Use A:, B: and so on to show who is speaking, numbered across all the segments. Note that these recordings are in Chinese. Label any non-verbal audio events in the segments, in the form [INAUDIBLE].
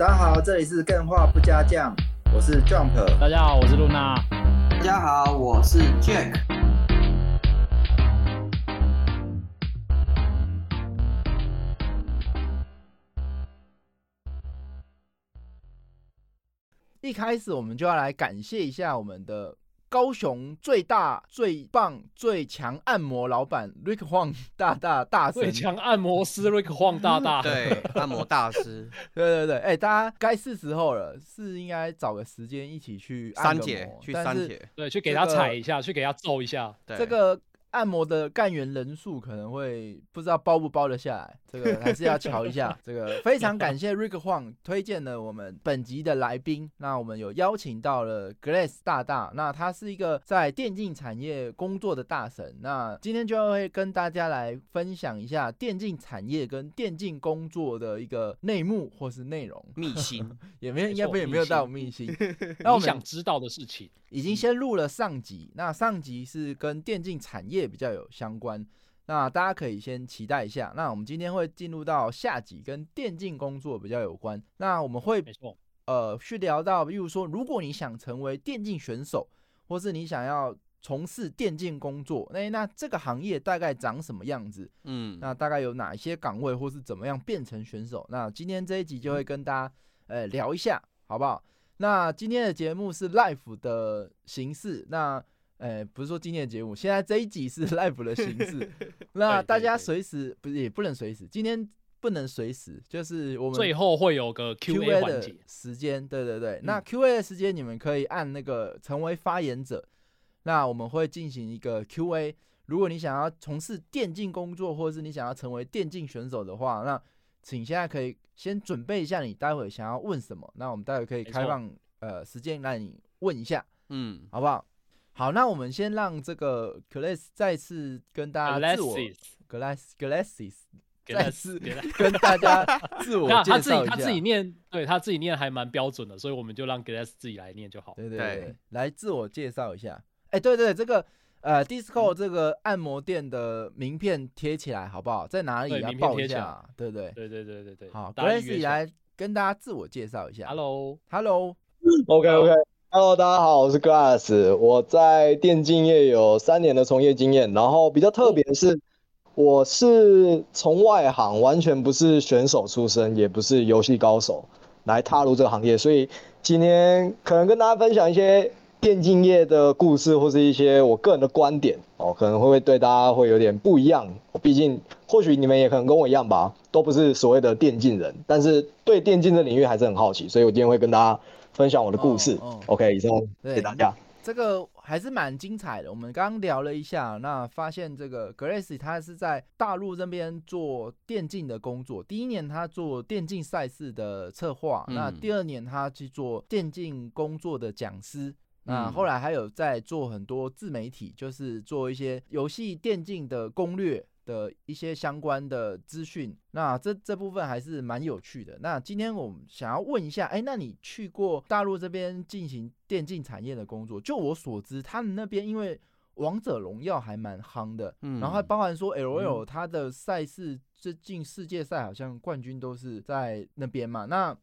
A: 大家好，这里是更画不加酱，我是 Jump。
B: 大家好，我是露娜。
C: 大家好，我是 Jack。
D: 一开始我们就要来感谢一下我们的高雄最大、最棒、最强按摩老板 Rick Huang [LAUGHS] 大大大神。
B: 最强按摩师 [LAUGHS] Rick Huang 大大，
E: 对，按摩大师，[LAUGHS]
D: 对对对，哎、大家该是时候了，是应该找个时间一起去按个
E: 三姐
D: 摩
E: 去三姐，
B: 对，去给他踩一下，去给他揍一下。
E: 对，
D: 这个按摩的干员人数可能会不知道包不包得下来，这个还是要瞧一下。[LAUGHS] 这个非常感谢 Rick Huang 推荐了我们本集的来宾，那我们有邀请到了 Glass 大大，那他是一个在电竞产业工作的大神，那今天就会跟大家来分享一下电竞产业跟电竞工作的一个内幕或是内容，
E: 秘辛，
D: 也没有应该不也没有
B: 错秘辛
D: 到秘辛。那我们
B: 你想知道的事情，
D: 已经先录了上集，那上集是跟电竞产业比较有相关，那大家可以先期待一下。那我们今天会进入到下集，跟电竞工作比较有关。那我们会，呃去聊到，比如说，如果你想成为电竞选手，或是你想要从事电竞工作，那那这个行业大概长什么样子？
E: 嗯，
D: 那大概有哪一些岗位，或是怎么样变成选手？那今天这一集就会跟大家呃聊一下，好不好？那今天的节目是 Life 的形式，那呃不是说今天的节目，现在这一集是 [LAUGHS] live 的形式，[LAUGHS] 那大家随时不是也不能随时，今天不能随时，就是我们
B: 最后会有个 Q&A
D: 的
B: 环节。
D: 时间，对对对。那
E: 嗯
D: Q&A 的时间，你们可以按那个成为发言者，那我们会进行一个 Q&A。如果你想要从事电竞工作，或者是你想要成为电竞选手的话，那请现在可以先准备一下你待会想要问什么。那我们待会可以开放呃时间让你问一下，
E: 嗯，
D: 好不好？好，那我们先让这个 Glass 再次跟大家自我 Alexis，Glass Glasses [LAUGHS]
B: 给他
D: 再次
B: 给他 [LAUGHS]
D: 跟大家自我 [LAUGHS] 介绍一下。
B: 他自己他自己念，对他自己念还蛮标准的，所以我们就让 Glass 自己来念就好。
D: 对对
E: 对
D: 对，来自我介绍一下。哎、对对，这个呃，Disco 这个按摩店的名片贴起来好不好？在哪里
B: 对
D: 要
B: 名片贴起
D: 报一下，对不对？
B: 对对对对对，
D: 好
B: 大家预
D: ，Grace
B: 约起来
D: 来跟大家自我介绍一下。Hello，Hello，OK
F: OK。Hello，大家好，我是 Glass，我在电竞业有三年的从业经验，然后比较特别的是，我是从外行，完全不是选手出身，也不是游戏高手，来踏入这个行业，所以今天可能跟大家分享一些电竞业的故事，或是一些我个人的观点。哦，可能会不会对大家会有点不一样。毕竟或许你们也可能跟我一样吧，都不是所谓的电竞人，但是对电竞的领域还是很好奇，所以我今天会跟大家分享我的故事。
D: 哦哦
F: OK，以上
D: 对
F: 给大家。
D: 这个还是蛮精彩的。我们刚刚聊了一下，那发现这个 Grace 他是在大陆这边做电竞的工作。第一年他做电竞赛事的策划，那
E: 嗯
D: 第二年他去做电竞工作的讲师。那
E: 嗯
D: 后来还有在做很多自媒体，就是做一些游戏电竞的攻略的一些相关的资讯。那这这部分还是蛮有趣的。那今天我们想要问一下，哎，那你去过大陆这边进行电竞产业的工作？就我所知，他们那边因为王者荣耀还蛮夯的，
E: 嗯
D: 然后还包含说 L O L 它的赛事最近世界赛好像冠军都是在那边嘛。那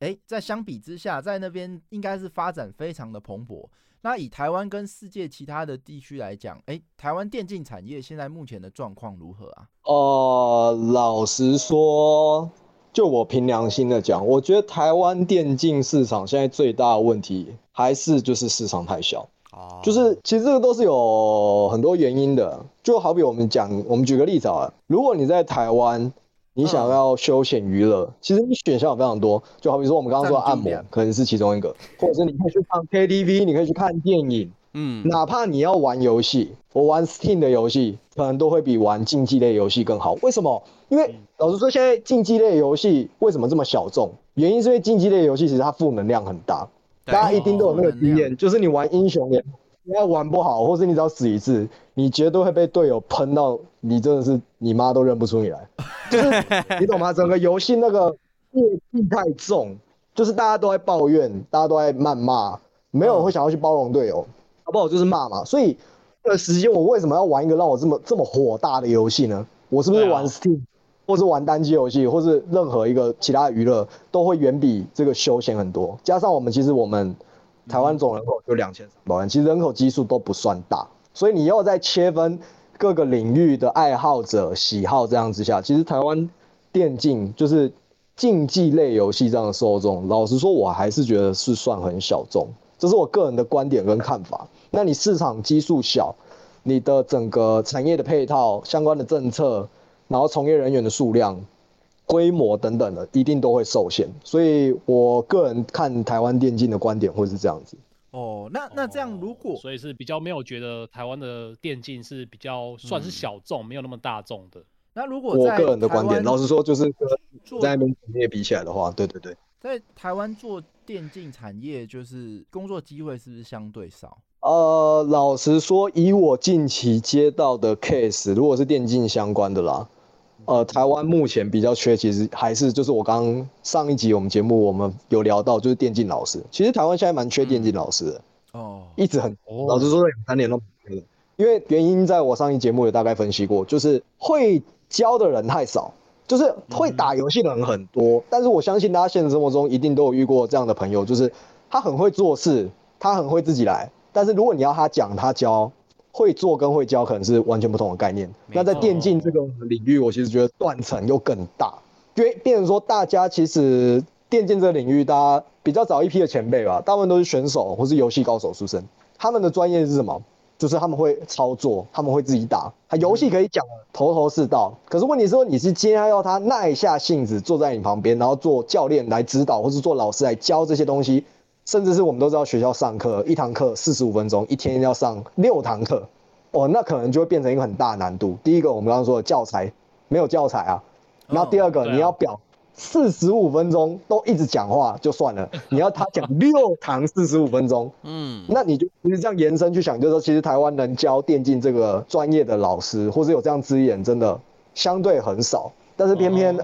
D: 哎，在相比之下，在那边应该是发展非常的蓬勃。那以台湾跟世界其他的地区来讲，诶，台湾电竞产业现在目前的状况如何啊？
F: 呃，老实说，就我凭良心的讲，我觉得台湾电竞市场现在最大的问题还是就是市场太小。
E: 哦，
F: 就是其实这个都是有很多原因的，就好比我们讲，我们举个例子好了，如果你在台湾，你想要休闲娱乐，其实你选项有非常多，就好比说我们刚刚说的按摩可能是其中一个，或者是你可以去唱 KTV，你可以去看电影，
E: 嗯，
F: 哪怕你要玩游戏，我玩 Steam 的游戏，可能都会比玩竞技类游戏更好。为什么？因为老实说，现在竞技类游戏为什么这么小众？原因是因为竞技类游戏其实它负能量很大，大家一定都有那个经验，就是你玩英雄联盟，你要玩不好，或是你只要死一次，你绝对会被队友喷到，你真的是你妈都认不出你来，[LAUGHS] 就是你懂吗？整个游戏那个业绩太重，就是大家都在抱怨，大家都在谩骂，没有人会想要去包容队友，好不好？就是骂嘛。所以这个时间我为什么要玩一个让我这么这么火大的游戏呢？我是不是玩 Steam？、或是玩单机游戏，或是任何一个其他娱乐，都会远比这个休闲很多。加上我们其实我们台湾总人口就两千三百万，其实人口基数都不算大，所以你要再切分各个领域的爱好者喜好这样之下，其实台湾电竞就是竞技类游戏这样的受众，老实说，我还是觉得是算很小众，这是我个人的观点跟看法。那你市场基数小，你的整个产业的配套、相关的政策。然后从业人员的数量、规模等等的，一定都会受限。所以我个人看台湾电竞的观点会是这样子。
D: 哦，那那这样如果，
B: 所以是比较没有觉得台湾的电竞是比较算是小众，没有那么大众的。
D: 那如果
F: 我个人的观点，老实说，就是跟在那边产业比起来的话，对对对，
D: 在台湾做电竞产业，就是工作机会是不是相对少？
F: 呃，老实说，以我近期接到的 case，如果是电竞相关的啦。呃，台湾目前比较缺，其实还是就是我刚上一集我们节目我们有聊到，就是电竞老师。其实台湾现在蛮缺电竞老师的哦，一直很，老实说两三年都缺了。因为原因在我上一节目有大概分析过，就是会教的人太少，就是会打游戏的人很多。但是我相信大家现实生活中一定都有遇过这样的朋友，就是他很会做事，他很会自己来，但是如果你要他讲他教。会做跟会教可能是完全不同的概念。那在电竞这个领域，我其实觉得断层又更大，因为变成说大家其实电竞这个领域，大家比较早一批的前辈吧，大部分都是选手或是游戏高手出身。他们的专业是什么？就是他们会操作，他们会自己打，他游戏可以讲头头是道。可是问题说，你是今天要他耐下性子坐在你旁边，然后做教练来指导，或是做老师来教这些东西。甚至是我们都知道，学校上课一堂课四十五分钟，一天要上六堂课，哦，那可能就会变成一个很大难度。第一个，我们刚刚说的教材没有教材啊，然后第二个，你要表四十五分钟都一直讲话就算了，[LAUGHS] 你要他讲六堂四十五分钟，嗯，那你就其实这样延伸去想，就是说，其实台湾能教电竞这个专业的老师，或者有这样资源，真的相对很少。但是偏偏，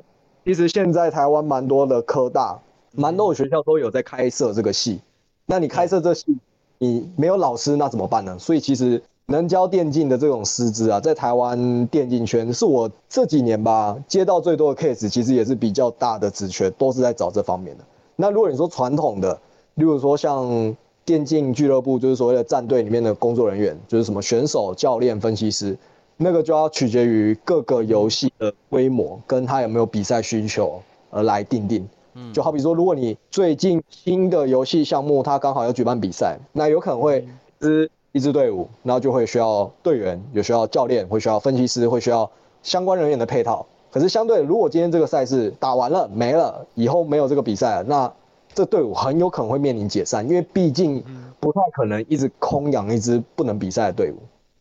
F: 其实现在台湾蛮多的科大。蛮多学校都有在开设这个系，那你开设这系，你没有老师那怎么办呢？所以其实能教电竞的这种师资啊，在台湾电竞圈是我这几年吧接到最多的 case，其实也是比较大的职缺，都是在找这方面的。那如果你说传统的，例如说像电竞俱乐部，就是所谓的战队里面的工作人员，就是什么选手、教练、分析师，那个就要取决于各个游戏的规模跟他有没有比赛需求而来定定。就好比说，如果你最近新的游戏项目，它刚好要举办比赛，那有可能会支一支队伍，然后就会需要队员，有需要教练，会需要分析师，会需要相关人员的配套。可是相对，如果今天这个赛事打完了没了，以后没有这个比赛了，那这队伍很有可能会面临解散，因为毕竟不太可能一直空养一支不能比赛的队伍。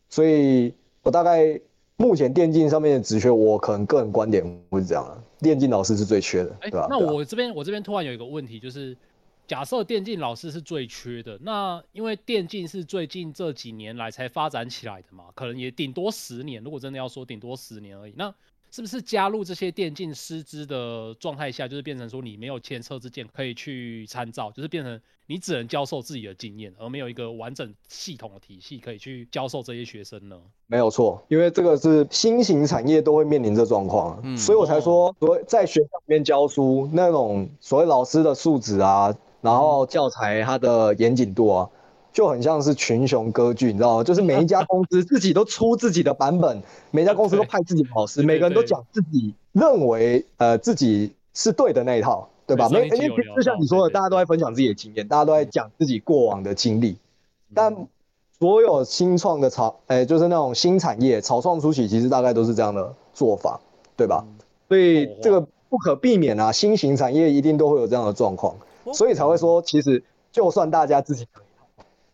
F: 所以我大概目前电竞上面的职缺，我可能个人观点会是这样的。电竞老师是最缺的，对吧？
B: 那我这边我这边突然有一个问题，就是假设电竞老师是最缺的，那因为电竞是最近这几年来才发展起来的嘛，可能也顶多十年，如果真的要说顶多十年而已，那。是不是加入这些电竞师资的状态下，就是变成说你没有前车之鉴可以去参照，就是变成你只能教授自己的经验，而没有一个完整系统的体系可以去教授这些学生呢？
F: 没有错，因为这个是新型产业都会面临这状况，所以我才说，所谓在学校里面教书那种所谓老师的素质啊，然后教材它的严谨度啊。就很像是群雄割据，你知道吗？就是每一家公司自己都出自己的版本，[LAUGHS] 每家公司都派自己的老师，每个人都讲自己认为呃自己是对的那一套，对吧？没，因为就像你说的，大家都在分享自己的经验，大家都在讲自己过往的经历。但所有新创的草，哎，就是那种新产业草创初期，其实大概都是这样的做法，对吧？所以这个不可避免啊，新型产业一定都会有这样的状况，所以才会说，其实就算大家自己。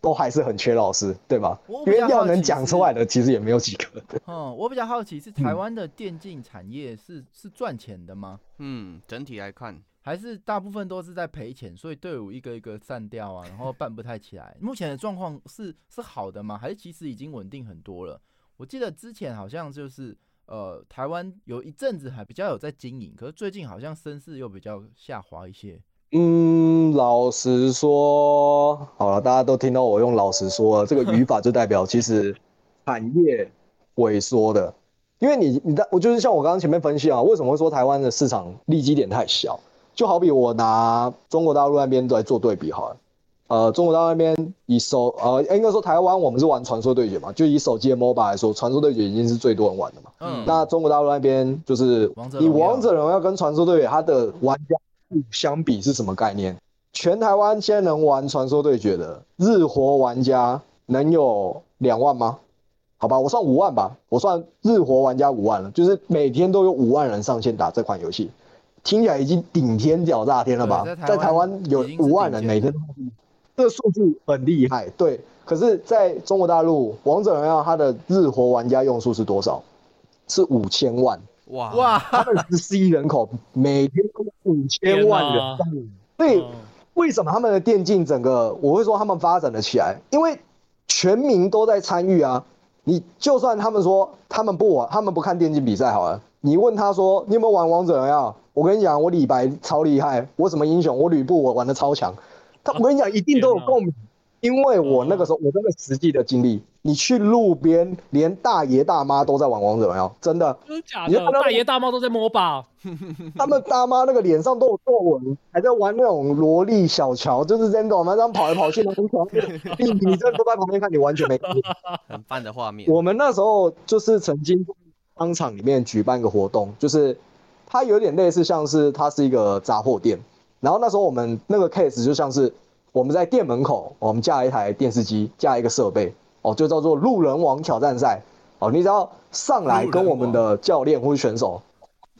F: 都还是很缺老师，对吧？因为要能讲出来的，其实也没有几个。
D: 嗯，我比较好奇是台湾的电竞产业是是赚钱的吗？
E: 嗯，整体来看，
D: 还是大部分都是在赔钱，所以队伍一个一个散掉啊，然后办不太起来。[LAUGHS] 目前的状况是是好的吗？还是其实已经稳定很多了？我记得之前好像就是呃，台湾有一阵子还比较有在经营，可是最近好像声势又比较下滑一些。
F: 嗯，老实说，好了，大家都听到我用“老实说”这个语法，就代表其实 [LAUGHS] 产业萎缩的。因为你你的我就是像我刚刚前面分析啊，为什么会说台湾的市场利基点太小？就好比我拿中国大陆那边来做对比好了，呃，中国大陆那边以手呃应该说台湾我们是玩传说对决嘛，就以手机的 MOBA 来说，传说对决已经是最多人玩的嘛。
D: 嗯，
F: 那中国大陆那边就是以
D: 王者荣耀
F: 王者荣耀跟传说对决，它的玩家数相比是什么概念？全台湾现在能玩传说对决的日活玩家能有两万吗？好吧，我算五万吧，我算日活玩家五万了，就是每天都有五万人上线打这款游戏，听起来已经顶天屌炸天了吧？
D: 在
F: 在台
D: 台湾
F: 湾有五万人每天这个数字很厉害。对，可是在中国大陆，王者荣耀它的日活玩家用数是多少？是五千万。
E: 哇
D: 哇，
F: 他们十四亿人口，每天都有五千万人所以
B: 嗯
F: 为什么他们的电竞整个我会说他们发展了起来？因为全民都在参与啊。你就算他们说他们不玩，他们不看电竞比赛好了，你问他说你有没有玩王者荣耀？我跟你讲，我李白超厉害，我什么英雄，我吕布我玩的超强。他我跟你讲，一定都有共鸣，因为我那个时候我真的实际的经历，你去路边，连大爷大妈都在玩王者荣耀，真的。
B: 真的假的？大爷大妈都在摸吧？
F: 他们大妈那个脸上都有皱纹，还在玩那种萝莉小乔，就是这种嘛，这样跑来跑去，很。[LAUGHS] 你你真的都在旁边看，你完全没。[LAUGHS]
E: 很棒的画面。
F: 我们那时候就是曾经在商场里面举办一个活动，就是它有点类似像是它是一个杂货店，然后那时候我们那个 case 就像是我们在店门口，我们架一台电视机，架一个设备，哦，就叫做路人王挑战赛，哦，你只要上来跟我们的教练或者选手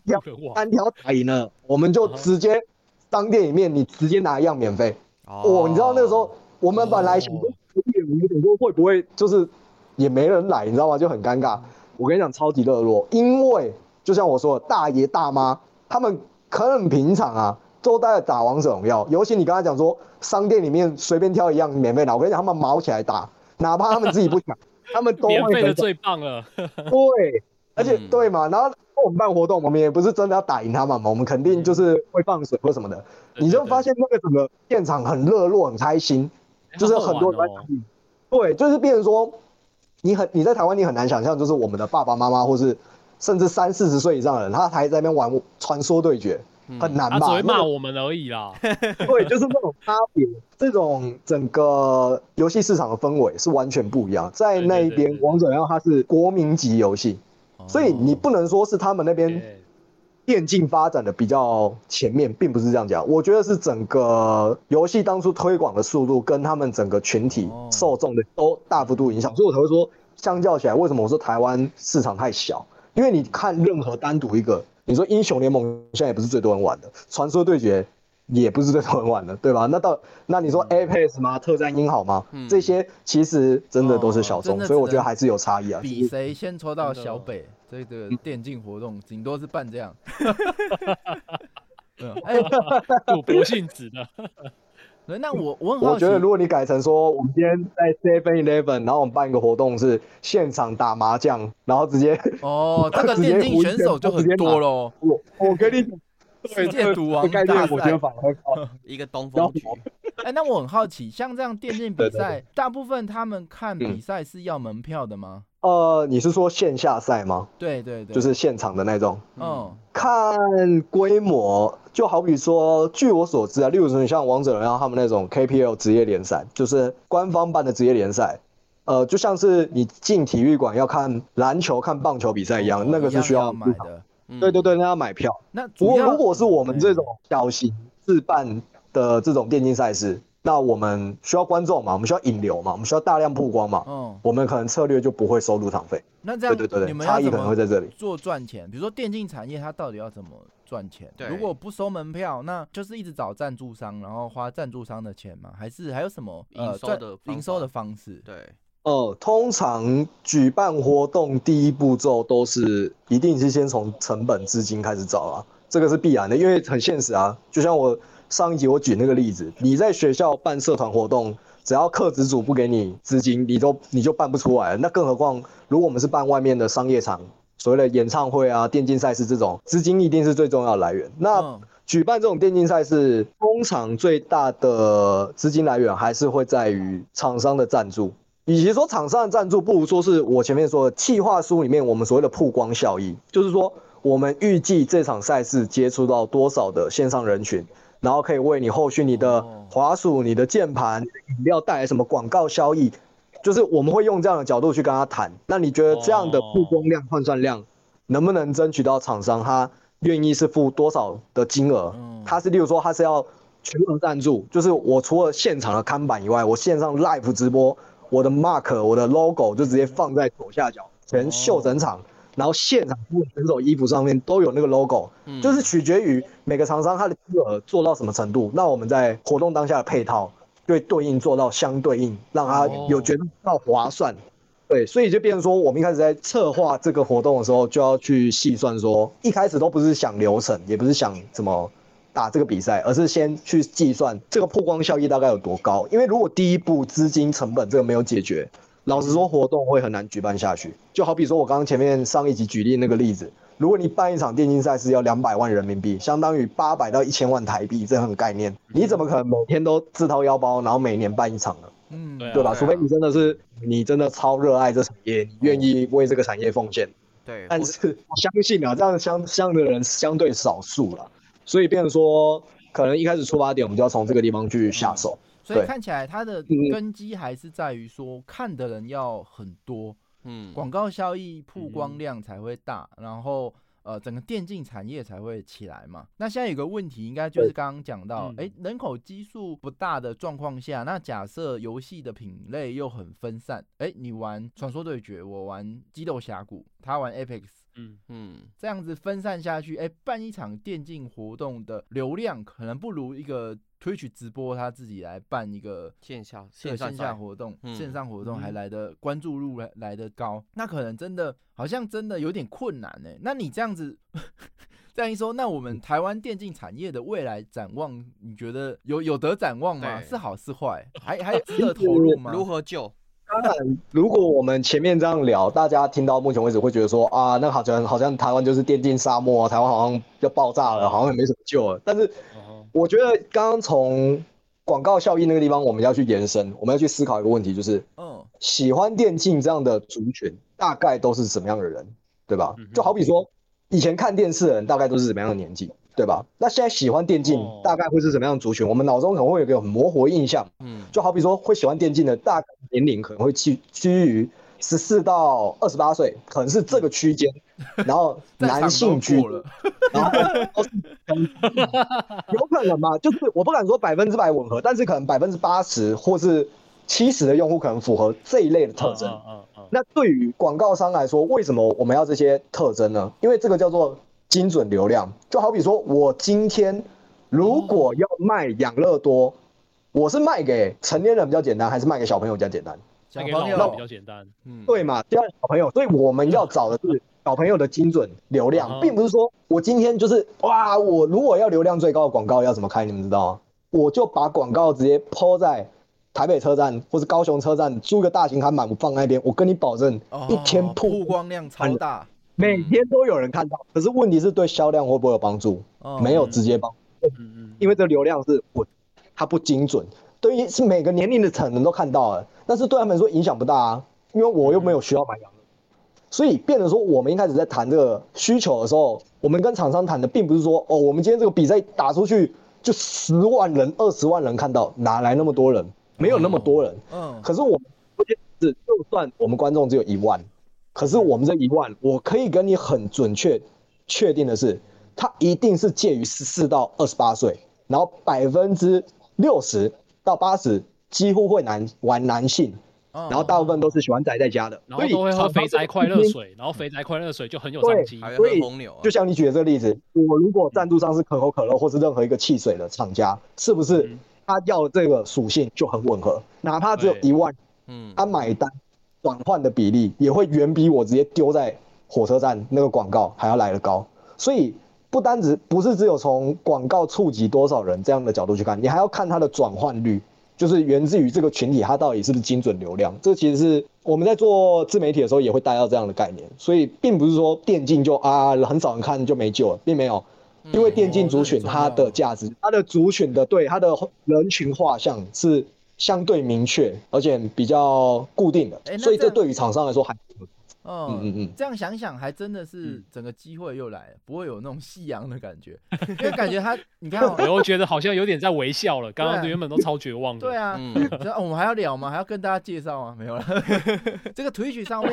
F: 要单挑打赢了，我们就直接商店里面你直接拿一样免费。哦，你知道那个时候我们本来想说有点有点说会不会就是也没人来，你知道吗？就很尴尬。我跟你讲，超级热络，因为就像我说的，大爷大妈他们可能平常啊都在打王者荣耀，尤其你刚才讲说商店里面随便挑一样免费拿，我跟你讲，他们毛起来打，哪怕他们自己不抢，他们都
B: 免
F: 会很
B: 费的最棒了。
F: 对，[LAUGHS] 而且
E: 嗯
F: 对嘛，然后我们办活动，我们也不是真的要打赢他们嘛，我们肯定就是会放水或什么的。你就发现那个整个现场很热络、很开心，就是很多人。对，就是变成说，你很你在台湾你很难想象，就是我们的爸爸妈妈或是甚至三四十岁以上的人，他还在那边玩传说对决，很难吧？
B: 他只会骂我们而已啦。[LAUGHS] [LAUGHS]
F: 对，就是那种差别，这种整个游戏市场的氛围是完全不一样。在那一边，王者荣耀它是国民级游戏，所以你不能说是他们那边电竞发展的比较前面，并不是这样讲。我觉得是整个游戏当初推广的速度跟他们整个群体
D: 哦
F: 受众的都大幅度影响，所以我才会说，相较起来，为什么我说台湾市场太小？因为你看任何单独一个，你说英雄联盟现在也不是最多人玩的，传说对决也不是最多人玩的，对吧？那到那你说 Apex 吗？特战英豪吗？
E: 嗯
F: 这些其实真的都是小众，
D: 哦
F: 所以我觉得还是有差异啊。
D: 比谁先抽到小北，这个电竞活动顶多是办这样。[LAUGHS] 嗯，哎、
B: 赌博性质的，
D: 对那我我很好奇，
F: 我觉得如果你改成说，我们今天在 Seven Eleven，然后我们办一个活动是现场打麻将，然后直接
D: 哦，[LAUGHS] 这个电竞选手就很多喽。
F: 我我跟你讲，[LAUGHS]
D: 世界赌王
F: 这概念
D: 大赛
F: 我觉得反而。[LAUGHS]
E: 一个东风局，
D: 哎、那我很好奇，像这样电竞比赛，大部分他们看比赛是要门票的吗？
F: 呃，你是说线下赛吗？
D: 对对对，
F: 就是现场的那种？
D: 嗯
F: 看规模，就好比说，据我所知啊，例如说你像王者荣耀他们那种 KPL 职业联赛，就是官方办的职业联赛，呃，就像是你进体育馆要看篮球、看棒球比赛一样，
D: 哦
F: 那个是需
D: 要
F: 要
D: 买的。
E: 嗯
F: 对对对，那要买票。
D: 那
F: 不过
D: 主
F: 如果是我们这种小型自办的这种电竞赛事，那我们需要观众嘛，我们需要引流嘛，我们需要大量曝光嘛，
D: 嗯，
F: 我们可能策略就不会收入场费。
D: 那这样
F: 对对对对，
D: 你们
F: 差异可能会在这里。
D: 做赚钱？比如说电竞产业，它到底要怎么赚钱？
E: 对
D: 如果不收门票，那就是一直找赞助商，然后花赞助商的钱吗？还是还有什么呃赚
E: 营收的方
D: 营收的方式？
E: 对，
F: 哦，通常举办活动第一步骤都是一定是先从成本资金开始找啊，这个是必然的，因为很现实啊。就像我上一集我举那个例子，你在学校办社团活动，只要课职组不给你资金，你都你就办不出来。那更何况如果我们是办外面的商业场，所谓的演唱会啊、电竞赛事这种，资金一定是最重要的来源。那
D: 嗯
F: 举办这种电竞赛事，通常最大的资金来源还是会在于厂商的赞助。与其说厂商的赞助，不如说是我前面说的企划书里面我们所谓的曝光效益，就是说我们预计这场赛事接触到多少的线上人群，然后可以为你后续你的
D: 哦
F: 滑鼠、你的键盘、你的饮料带来什么广告效益，就是我们会用这样的角度去跟他谈。那你觉得这样的曝光量、换算量能不能争取到厂商他愿意是付多少的金额？
D: 嗯
F: 他是例如说他是要全额赞助，就是我除了现场的看板以外，我线上 live 直播，我的 mark、我的 logo 就直接放在左下角，全秀整场，然后现场所有选手衣服上面都有那个 logo，、
E: 嗯
F: 就是取决于每个厂商它的金额做到什么程度，那我们在活动当下的配套就会对应做到相对应，让它有觉得到划算。对，所以就变成说，我们一开始在策划这个活动的时候，就要去细算说，一开始都不是想流程，也不是想怎么打这个比赛，而是先去计算这个曝光效益大概有多高。因为如果第一步资金成本这个没有解决，老实说，活动会很难举办下去。就好比说我刚刚前面上一集举例那个例子，如果你办一场电竞赛事要两百万人民币，相当于八百到一千万台币，这很概念，你怎么可能每天都自掏腰包，然后每年办一场呢？
D: 嗯，
B: 对
F: 吧？除非你真的是你真的超热爱这产业，你愿意为这个产业奉献。
E: 对，
F: 但是我相信啊，这样相相的人相对少数了，所以变成说，可能一开始出发点我们就要从这个地方去下手。对
D: 所以看起来它的
F: 嗯。
D: 根基还是在于说看的人要很多，
E: 嗯，
D: 广告效益、曝
B: 嗯。
D: 光量才会大，然后呃整个电竞产业才会起来嘛。那现在有个问题，应该就是刚刚讲到，
B: 嗯。
D: 哎、人口基数不大的状况下，那假设游戏的品类又很分散，哎、你玩传说对决，我玩激斗峡谷，他玩 Apex。
B: 嗯，
E: 嗯，
D: 这样子分散下去，哎、办一场电竞活动的流量可能不如一个 Twitch 直播他自己来办一个
E: 线下
D: 线
E: 线上
D: 线下活动，
E: 嗯
D: 线上活动还
B: 嗯
D: 来的关注度来来的高，那可能真的好像真的有点困难呢。那你这样子 [LAUGHS] 这样一说，那我们台湾电竞产业的未来展望，你觉得有有得展望吗？是好是坏？还还值得投入吗？
E: 如何救？
F: 当然，如果我们前面这样聊，大家听到目前为止会觉得说啊，那好像好像台湾就是电竞沙漠啊，台湾好像要爆炸了，好像也没什么救了。但是
B: 哦
F: 我觉得刚刚从广告效益那个地方，我们要去延伸，我们要去思考一个问题，就是
D: 嗯
F: 喜欢电竞这样的族群，大概都是什么样的人，对吧？就好比说，以前看电视的人大概都是什么样的年纪，对吧？那现在喜欢电竞
B: 哦
F: 大概会是什么样的族群？我们脑中可能会有一个很模糊印象，
E: 嗯，
F: 就好比说会喜欢电竞的大概年龄可能会趋趋于十四到二十八岁，可能是这个区间，然后 [LAUGHS] 男性
D: 都
F: 居
D: 过了，
F: 然后 [LAUGHS] 有可能嘛？就是我不敢说百分之百吻合，但是可能百分之八十或是七十的用户可能符合这一类的特征。
B: 嗯嗯嗯
F: 那对于广告商来说，为什么我们要这些特征呢？因为这个叫做精准流量。就好比说我今天如果要卖养乐多，我是卖给成年人比较简单，还是卖给小朋友比较简单？
D: 小朋友
B: 比较简单，
E: 嗯，
F: 对嘛？这样小朋友，所以我们要找的是小朋友的精准流量，
B: 嗯
F: 并不是说我今天就是哇，我如果要流量最高的广告要怎么开，你们知道吗？我就把广告直接抛在台北车站或是高雄车站，租个大型看板，我放那边，我跟你保证，一天
D: 哦
F: 曝
D: 曝光量超大，
F: 每天都有人看到。可是问题是对销量会不会有帮助？
D: 哦
F: 没有直接帮，
B: 嗯嗯，
F: 因为这流量是我，它不精准。对于是每个年龄的层人都看到了，但是对他们来说影响不大啊，因为我又没有需要买养乐所以变得说，我们一开始在谈这个需求的时候，我们跟厂商谈的并不是说，哦，我们今天这个比赛打出去就十万人、二十万人看到，哪来那么多人？没有那么多人。
D: 嗯
F: 可是我是，就算我们观众只有一万，可是我们这一万，我可以跟你很准确确定的是，他一定是介于十四到二十八岁，然后百分之六十到八十几乎会男玩男性，
D: 然
F: 然后大部分都是喜欢宅在家的，
B: 然后都会喝肥宅快乐水，然后肥宅快乐水就很有商机。
F: 所以
E: 红牛啊
F: 就，像你举的这个例子，我如果赞助商是可口可乐或是任何一个汽水的厂家，是不是
B: 嗯
F: 他要这个属性就很吻合？哪怕只有一万，
E: 嗯，
F: 他买单转换的比例也会远比我直接丢在火车站那个广告还要来得高。所以不单只不是只有从广告触及多少人这样的角度去看，你还要看它的转换率，就是源自于这个群体它到底是不是精准流量。这其实是我们在做自媒体的时候也会带到这样的概念。所以并不是说电竞就啊很少人看就没救了，并没有。
E: 嗯
F: 因为电竞族群
D: 哦这很重要
F: 它的价值，它的族群的对它的人群画像是相对明确，而且比较固定的所以
D: 这
F: 对于厂商来说还
D: 嗯
F: 嗯嗯
D: 这样想想还真的是
B: 嗯
D: 整个机会又来了，不会有那种夕阳的感觉，[LAUGHS] 因为感觉他，你看、哦，[LAUGHS]
B: 我又觉得好像有点在微笑了，刚刚原本都超绝望的。
D: 对啊，我们还要聊吗？还要跟大家介绍吗？没有了。[LAUGHS] 这个 Twitch 上面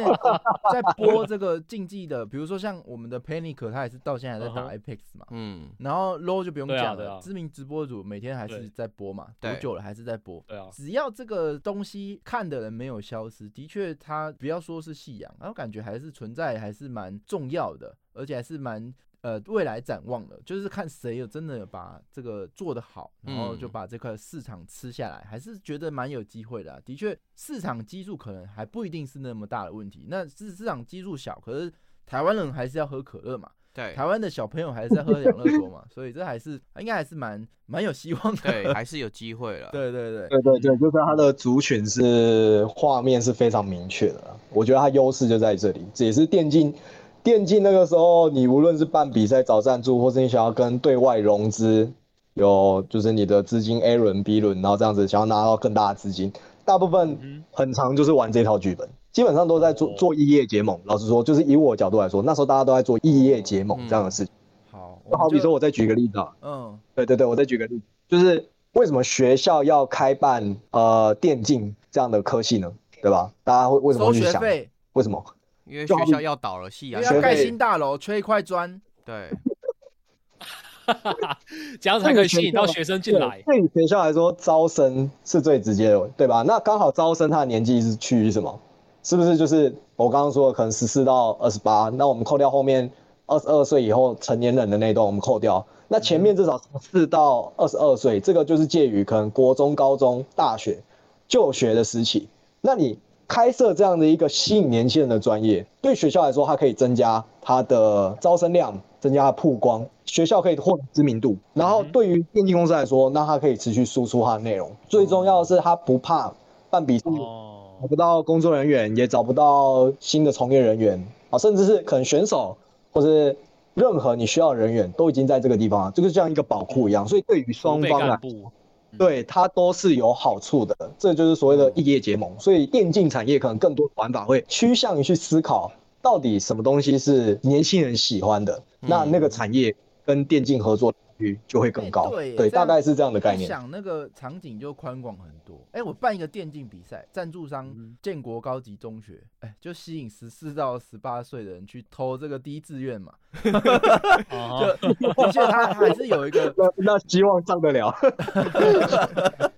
D: 在播这个竞技的，比如说像我们的 Panic，他也是到现在还在打
B: 嗯
D: Apex 嘛。
E: 嗯，
D: 然后 low 就不用讲了，
B: 啊啊
D: 知名直播主每天还是在播嘛，多久了还是在播。
B: 对啊，
D: 只要这个东西看的人没有消失，的确他不要说是夕阳，然后感觉还是存在，还是蛮重要的，而且还是蛮呃未来展望的，就是看谁有真的有把这个做得好，然后就
E: 嗯。
D: 把这块市场吃下来，还是觉得蛮有机会的啊、的确，市场基数可能还不一定是那么大的问题，那市市场基数小，可是台湾人还是要喝可乐嘛，
E: 对
D: 台湾的小朋友还是在喝养乐多嘛，[LAUGHS] 所以这还是应该还是蛮蛮有希望的。
E: 对，还是有机会了。
D: 对对对，
F: 对对对，就是它的族群是画面是非常明确的，我觉得它优势就在这里，这也是电竞。电竞那个时候，你无论是办比赛找赞助，或是你想要跟对外融资，有就是你的资金 A 轮、B 轮，然后这样子想要拿到更大的资金，大部分
B: 嗯
F: 很长就是玩这套剧本，基本上都在做
B: 哦
F: 做异业结盟。老实说，就是以我的角度来说，那时候大家都在做异业结盟这样的事情。
D: 好，
F: 就好比说，我再举个例子啊，
D: 嗯，
F: 对对对，我再举个例子，就是为什么学校要开办呃电竞这样的科系呢？对吧？大家会为什么会去想？为什么？
E: 因为
F: 就好比
E: 学校要倒了，夕阳
D: 因为要盖新大楼，缺一块砖。
E: 对，[LAUGHS]
B: 这样才可以吸引到学生进来。
F: 对于学校来说，招生是最直接的，对吧？那刚好招生他的年纪是趋于什么？是不是就是我刚刚说的，可能十四到二十八？那我们扣掉后面二十二岁以后成年人的那一段，我们扣掉。那前面至少四到二十二岁，这个就是介于可能国中、高中、大学就学的时期。那你开设这样的一个吸引年轻人的专业，对学校来说，它可以增加它的招生量，增加它的曝光，学校可以获得知名度。然后对于电竞公司来说，那它可以持续输出它的内容。最重要的是，它不怕办比赛
B: 哦
F: 找，不到工作人员，也找不到新的从业人员啊，甚至是可能选手或是任何你需要的人员都已经在这个地方了，就是像一个宝库一样。所以对于双方来，对它都是有好处的，这就是所谓的异业结盟。所以电竞产业可能更多玩法会趋向于去思考，到底什么东西是年轻人喜欢的，那那个产业跟电竞合作率就会更高。对，大概是这样的概念。
D: 一想那个场景就宽广很多。哎、我办一个电竞比赛，赞助商
B: 嗯
D: 建国高级中学，哎、就吸引十四到十八岁的人去投这个第一志愿嘛。而且，[LAUGHS] 他还是有一个 [LAUGHS]
F: 那那希望上得了。[LAUGHS]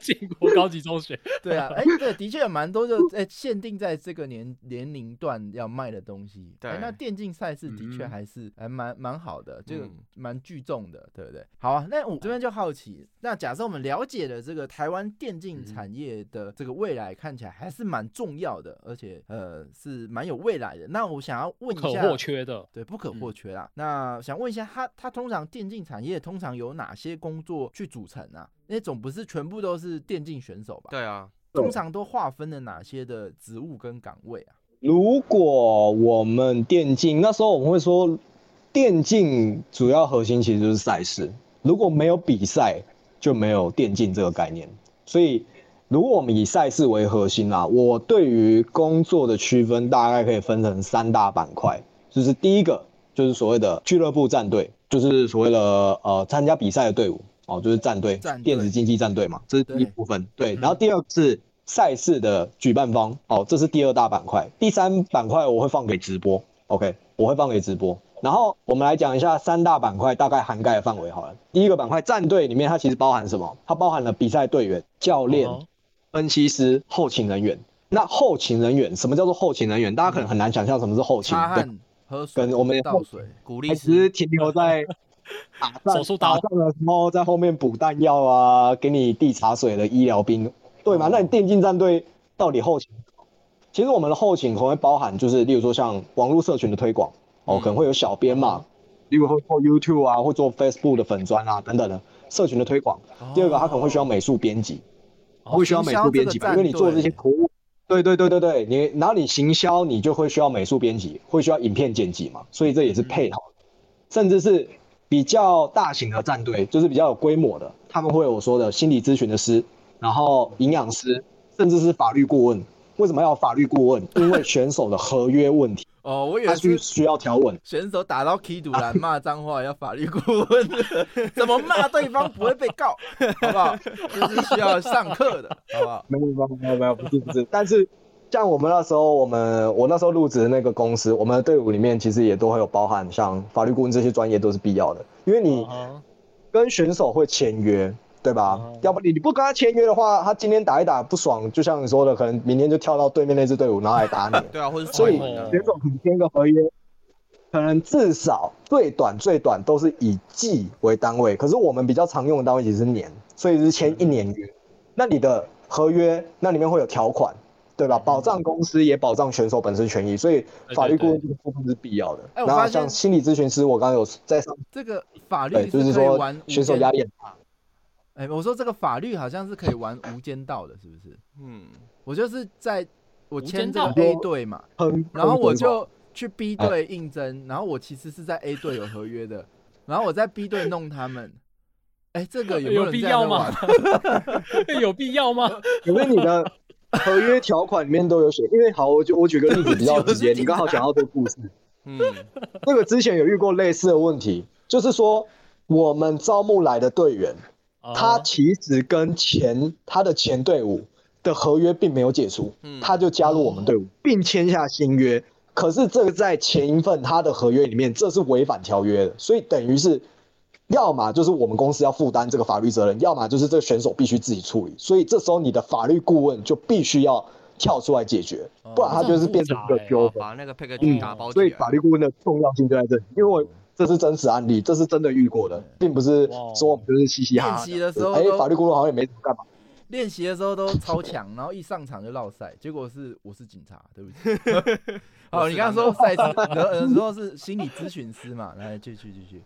B: 建国高级中学，[LAUGHS]
D: 对啊，哎、对，的确有蛮多就哎、限定在这个年年龄段要卖的东西。哎
E: 对
D: 那电竞赛事的确
B: 嗯
D: 还是还蛮蛮好的，这个
E: 嗯
D: 蛮聚众的，对不对？好啊，那我这边就好奇，那假设我们了解了这个台湾电竞
B: 嗯
D: 产业的这个未来，看起来还是蛮重要的，而且呃是蛮有未来的。那我想要问
B: 不可
D: 一下，
B: 或缺的。
D: 对，不可
B: 嗯
D: 或缺啦。那想问一下，他他通常电竞产业通常有哪些工作去组成啊？那总不是全部都是电竞选手吧？
E: 对啊，
D: 通常都划分了哪些的职务跟岗位啊？
F: 如果我们电竞那时候我们会说，电竞主要核心其实就是赛事，如果没有比赛，就没有电竞这个概念。所以，如果我们以赛事为核心啦，我对于工作的区分大概可以分成三大板块，就是第一个就是所谓的俱乐部战队，就是所谓的呃参加比赛的队伍哦，就是战队
D: 战，
F: 电子竞技战队嘛，这是第一部分。对，
D: 嗯
F: 然后第二个是赛事的举办方哦，这是第二大板块。第三板块我会放给直播，OK，我会放给直播。然后我们来讲一下三大板块大概涵盖的范围好了。第一个板块战队里面它其实包含什么？它包含了比赛队员、教练、
B: 哦
F: 分析师、后勤人员。那后勤人员什么叫做后勤人员？大家可能很难想象什么是后勤。对，
D: 擦汗、喝水、
F: 跟我们
D: 倒水，
E: 鼓励师
F: 只是停留在 [LAUGHS]
B: 手术刀。
F: 打仗的时候在后面补弹药啊，给你递茶水的医疗兵，对吗？那你电竞战队到底后勤？其实我们的后勤可能会包含，就是例如说像网络社群的推广，哦，
E: 嗯。
F: 可能会有小编嘛，例如会做 YouTube 啊，会做 Facebook 的粉砖啊等等的社群的推广。第二个，他可能会需要美术编辑，
B: 哦
F: 会需要美术编辑吧，因为你做这些图，对对对对对，你然后你行销，你就会需要美术编辑，会需要影片剪辑嘛，所以这也是配套的，甚至是比较大型的战队，就是比较有规模的，他们会有我说的心理咨询的师，然后营养师，甚至是法律顾问。为什么要法律顾问？因为选手的合约问题，[LAUGHS]
D: 哦，我以
F: 他
D: 为是
F: 需需要条文。
D: 选手打到 K 堵栏骂脏话要法律顾问，[LAUGHS] 怎么骂对方不会被告，好不好？这是需要上课的，好不好？
F: 没有没有没有没有，不是不是。但是像我们那时候，我们我那时候入职的那个公司，我们的队伍里面其实也都会有包含像法律顾问这些专业都是必要的，因为你跟选手会签约，对吧？
B: 哦
F: 要不你你不跟他签约的话，他今天打一打不爽，就像你说的，可能明天就跳到对面那支队伍，然后来打你。[LAUGHS]
E: 对啊，或者
F: 所以选手可能签个合约，可能至少最短最短都是以季为单位，可是我们比较常用的单位其实是年，所以是签一年约。那你的合约那里面会有条款，对吧？保障公司也保障选手本身权益，所以法律顾问这个部分是必要的。那
D: 哎我发现
F: 像心理咨询师，我刚刚有在上，
D: 这个法律，
F: 就是说选手
D: 间
F: 压力很大。
D: 哎、我说这个法律好像是可以玩无间道的，是不是？
E: 嗯，
D: 我就是在我签这个 A
F: 道
D: 队嘛，然后我就去 B 队应征，然后我其实是在 A 队有合约的，然后我在 B 队弄他们。哎、这个有 [LAUGHS]
B: 有必要吗？有必要吗？
F: 可是你的 [LAUGHS] 合约条款里面都有写，因为好，我就我举个例子比较直接，[LAUGHS] 你刚好讲到这个故事，
E: 嗯，
F: 这个之前有遇过类似的问题，就是说我们招募来的队员，他
B: 啊
F: 其实跟前他的前队伍的合约并没有解除，
E: 嗯
F: 他就加入我们队伍，并签下新约。可是这个在前一份他的合约里面，这是违反条约的，所以等于是，要么就是我们公司要负担这个法律责任，要么就是这个选手必须自己处理。所以这时候你的法律顾问就必须要跳出来解决，不然他就是变成一个纠纷。
E: 把那个 package
F: 嗯
E: 打包起来。
F: 所以法律顾问的重要性就在这里，因为我这是真实案例，这是真的遇过的，并不是说我们就是嘻嘻哈哈。
D: 练习的时候
F: 哎，
D: 都
F: 法律顾问好像也没怎么干嘛。
D: 练习的时候都超强，然后一上场就落赛，结果是我是警察，对不对。[LAUGHS] 好，你刚刚说赛事，[LAUGHS] 有时候是心理咨询师嘛，来继续继续。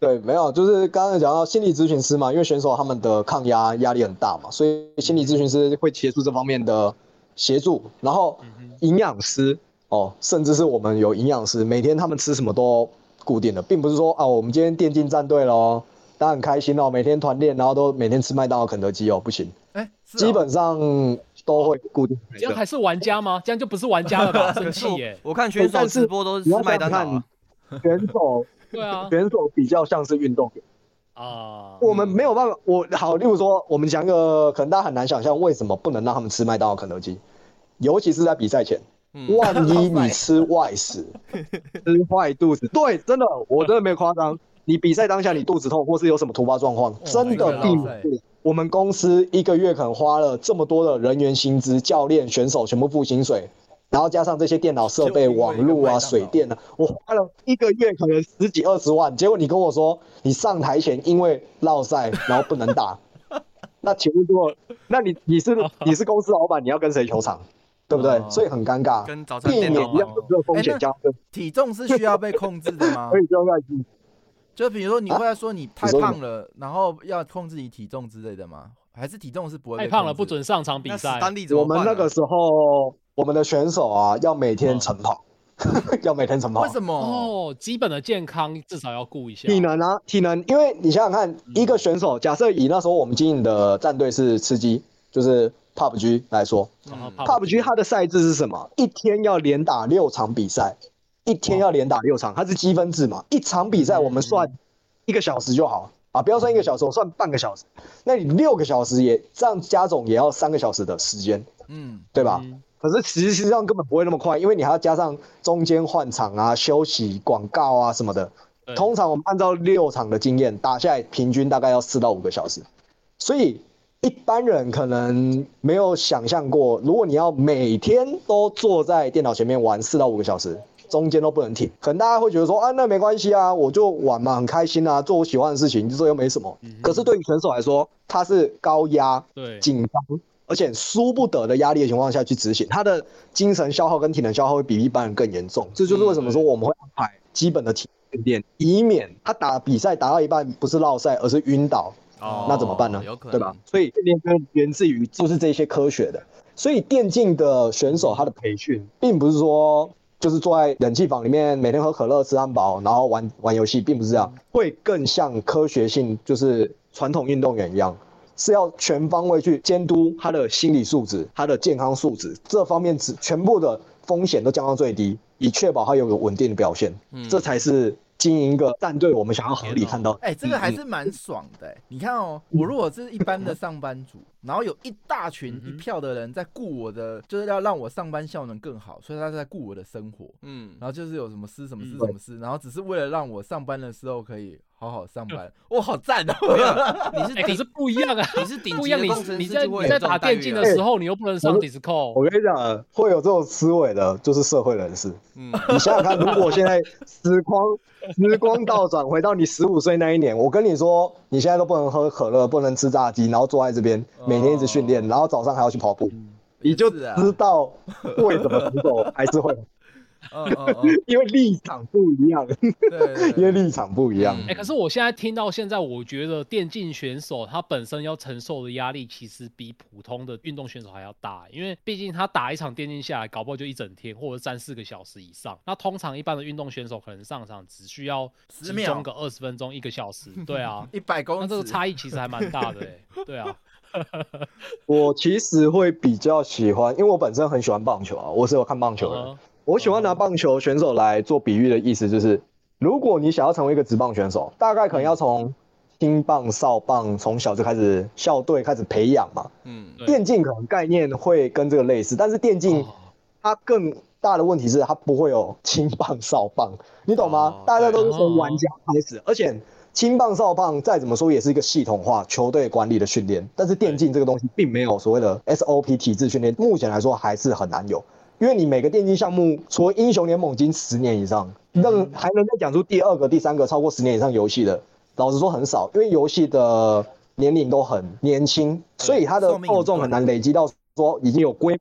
F: 对，没有，就是刚刚讲到心理咨询师嘛，因为选手他们的抗压压力很大嘛，所以心理咨询师会协助这方面的协助。然后营养师哦，甚至是我们有营养师，每天他们吃什么都固定的，并不是说啊，我们今天电竞战队喽，大家很开心哦，每天团练，然后都每天吃麦当劳、肯德基哦，不行，
D: 哎、
F: 基本上都会固定
B: 这样还是玩家吗？这样就不是玩家了吧？[LAUGHS] 生气耶！
E: 我看选手直播都是吃麦当劳啊。
F: 选手 [LAUGHS]
B: 对啊，
F: 选手比较像是运动员。
B: 啊，
F: 我们没有办法，我好，例如说，我们讲一个可能大家很难想象，为什么不能让他们吃麦当劳、肯德基，尤其是在比赛前，
E: 嗯。
F: 万一你吃外食，[LAUGHS] 吃坏肚子，对，真的，我真的没有夸张，你比赛当下你肚子痛，或是有什么突发状况，真的避免。我们公司一个月可能花了这么多的人员薪资、教练、选手全部付薪水，然后加上这些电脑设备、网络啊、水电啊，我花了一个月可能十几二十万，结果你跟我说你上台前因为落赛然后不能打，[LAUGHS] 那请问如果，那你你是你是公司老板，你要跟谁求偿，对不对？
B: 哦
F: 所以很尴尬，
E: 跟早餐
F: 避
E: 店
F: 一样有这个风险加分，
D: 体重是需要被控制的吗
F: 所？[LAUGHS] 以就要去
D: 就比如说你会说你太胖了，然后要控制你体重之类的吗？还是体重是不会
B: 太胖了不准上场比赛。
F: 我？们那个时候，我们的选手啊，要每天晨跑，[LAUGHS] 要每天晨跑。
D: 为。什么？
B: 哦，基本的健康至少要顾一下。
F: 体能啊，体能，因为你想想看，一个选手，假设以那时候我们经营的战队是吃鸡，就是 PUBG 来说，PUBG 它的赛制是什么？一天要连打六场比赛，一天要连打六场，它是积分制嘛，一场比赛我们算一个小时就好。啊，不要算一个小时，我算半个小时，那你六个小时也这样加总也要三个小时的时间，
D: 嗯，
F: 对吧？
B: 嗯
F: 可是实际上根本不会那么快，因为你还要加上中间换场啊、休息、广告啊什么的。通常我们按照六场的经验打下来，平均大概要四到五个小时。所以一般人可能没有想象过，如果你要每天都坐在电脑前面玩四到五个小时，中间都不能停，可能大家会觉得说啊，那没关系啊，我就玩嘛，很开心啊，做我喜欢的事情，这又没什么。可是对于选手来说，他是高压、
B: 对，
F: 紧张，而且输不得的压力的情况下去执行，他的精神消耗跟体能消耗会比一般人更严重。这就是为什么说我们会安排基本的体训练，以免他打比赛打到一半不是落赛，而是晕倒，
E: 哦
F: 那怎么办呢？
E: 有可能
F: 对吧？？所以训练跟源自于就是这些科学的。所以电竞的选手他的培训，并不是说就是坐在冷气房里面每天喝可乐吃汉堡，然后玩玩游戏，并不是这样，会更像科学性，就是传统运动员一样。是要全方位去监督他的心理素质、他的健康素质这方面，只全部的风险都降到最低，以确保他有个稳定的表现。
E: 嗯
F: 这才是经营一个战队，我们想要合理看到。
D: 哎、这个还是蛮爽的、欸。你看哦，我如果是一般的上班族，然后有一大群一票的人在顾我的，就是要让我上班效能更好，所以他在顾我的生活。
E: 嗯，
D: 然后就是有什么事什么事
B: 嗯
D: 什么事，然后只是为了让我上班的时候可以好好上班。[LAUGHS] 哇，好赞哦！
E: 你是
B: 哎、可是不一样啊，[LAUGHS]
E: 你是顶
B: 不一样。你
E: 级的工程
B: 你在
E: 师就会
B: 你在打电竞的时候，你又不能上
F: 我
B: Discord，
F: 我跟你讲，会有这种思维的，就是社会人士。
E: 嗯，
F: 你想想看，如果现在时光 [LAUGHS] 时光倒转回到你十五岁那一年，我跟你说，你现在都不能喝可乐，不能吃炸鸡，然后坐在这边每天一直训练，然后早上还要去跑步，你就知道为什么选手还是会，[LAUGHS]
D: 嗯嗯嗯，[LAUGHS]
F: 因为立场不一样，
D: 对
F: 因为立场不一样。
B: 哎、可是我现在听到现在，我觉得电竞选手他本身要承受的压力，其实比普通的运动选手还要大，因为毕竟他打一场电竞下来，搞不好就一整天或者三四个小时以上。那通常一般的运动选手可能上场只需要
D: 10秒
B: 集中个二十分钟、一个小时，对啊，
D: 一百公尺，
B: 那这个差异其实还蛮大的、哎，对啊，[LAUGHS]
F: 我其实会比较喜欢，因为我本身很喜欢棒球啊，我是有看棒球的。
B: 嗯
F: 我喜欢拿棒球选手来做比喻的意思，就是如果你想要成为一个职棒选手，大概可能要从青棒、少棒从小就开始校队开始培养嘛。
E: 嗯，
B: 对。
F: 电竞可能概念会跟这个类似，但是电竞
B: 哦。
F: 它更大的问题是它不会有青棒、少棒，你懂吗？
E: 哦？
F: 大家都是从玩家开始，而且青棒、少棒再怎么说也是一个系统化球队管理的训练，但是电竞这个东西并没有所谓的 SOP 体制训练，目前来说还是很难有。因为你每个电竞项目，除了英雄联盟已经十年以上，那还能再讲出第二个、第三个超过十年以上游戏的，老实说很少，因为游戏的年龄都很年轻，所以它的
D: 寿命很
F: 受众很难累积到说已经有规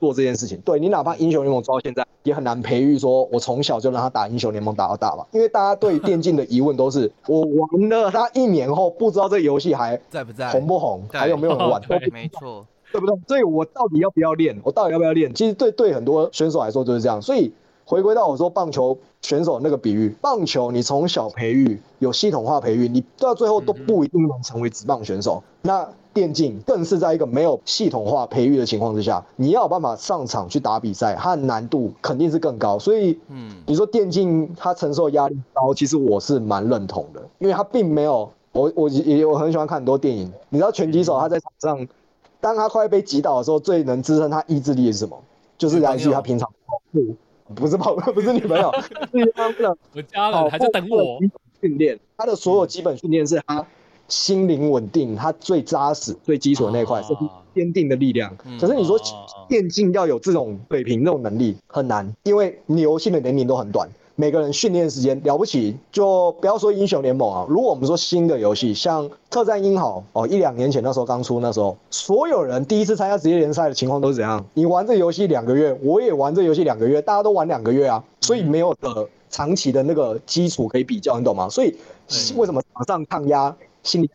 F: 做这件事情。对你哪怕英雄联盟做到现在，也很难培育说我从小就让他打英雄联盟打到大吧，因为大家对电竞的疑问都是 [LAUGHS] 我玩了他一年后，不知道这游戏还
D: 在不在？
F: 红不红，还有没有人玩，都 [LAUGHS]
B: 对
E: 没错，
F: 对不对？所以我到底要不要练？我到底要不要练？其实对对很多选手来说就是这样。所以回归到我说棒球选手那个比喻，棒球你从小培育，有系统化培育，你到最后都不一定能成为职棒选手。那电竞更是在一个没有系统化培育的情况之下，你要有办法上场去打比赛，它的难度肯定是更高。所以，
E: 嗯
F: 你说电竞它承受压力高，其实我是蛮认同的，因为它并没有我我也我很喜欢看很多电影，你知道拳击手他在场上，当他快被击倒的时候，最能支撑他意志力是什么？就是来自于他平常跑步，不是跑步，[LAUGHS] 不是女朋友，[LAUGHS] 是他的
B: 我家人还在等我
F: 训练。他的所有基本训练是他心灵稳定，它最扎实、最基础的那一块，
B: 啊
F: 是坚定的力量。
E: 嗯
F: 可是你说电竞要有这种水平、这种能力很难，因为你游戏的年龄都很短。每个人训练时间了不起，就不要说英雄联盟啊。如果我们说新的游戏，像特战英豪哦，一两年前那时候刚出，那时候所有人第一次参加职业联赛的情况都是怎样？你玩这游戏两个月，我也玩这游戏两个月，大家都玩两个月啊，所以没有的长期的那个基础可以比较，你懂吗？所以为什么场上抗压心理？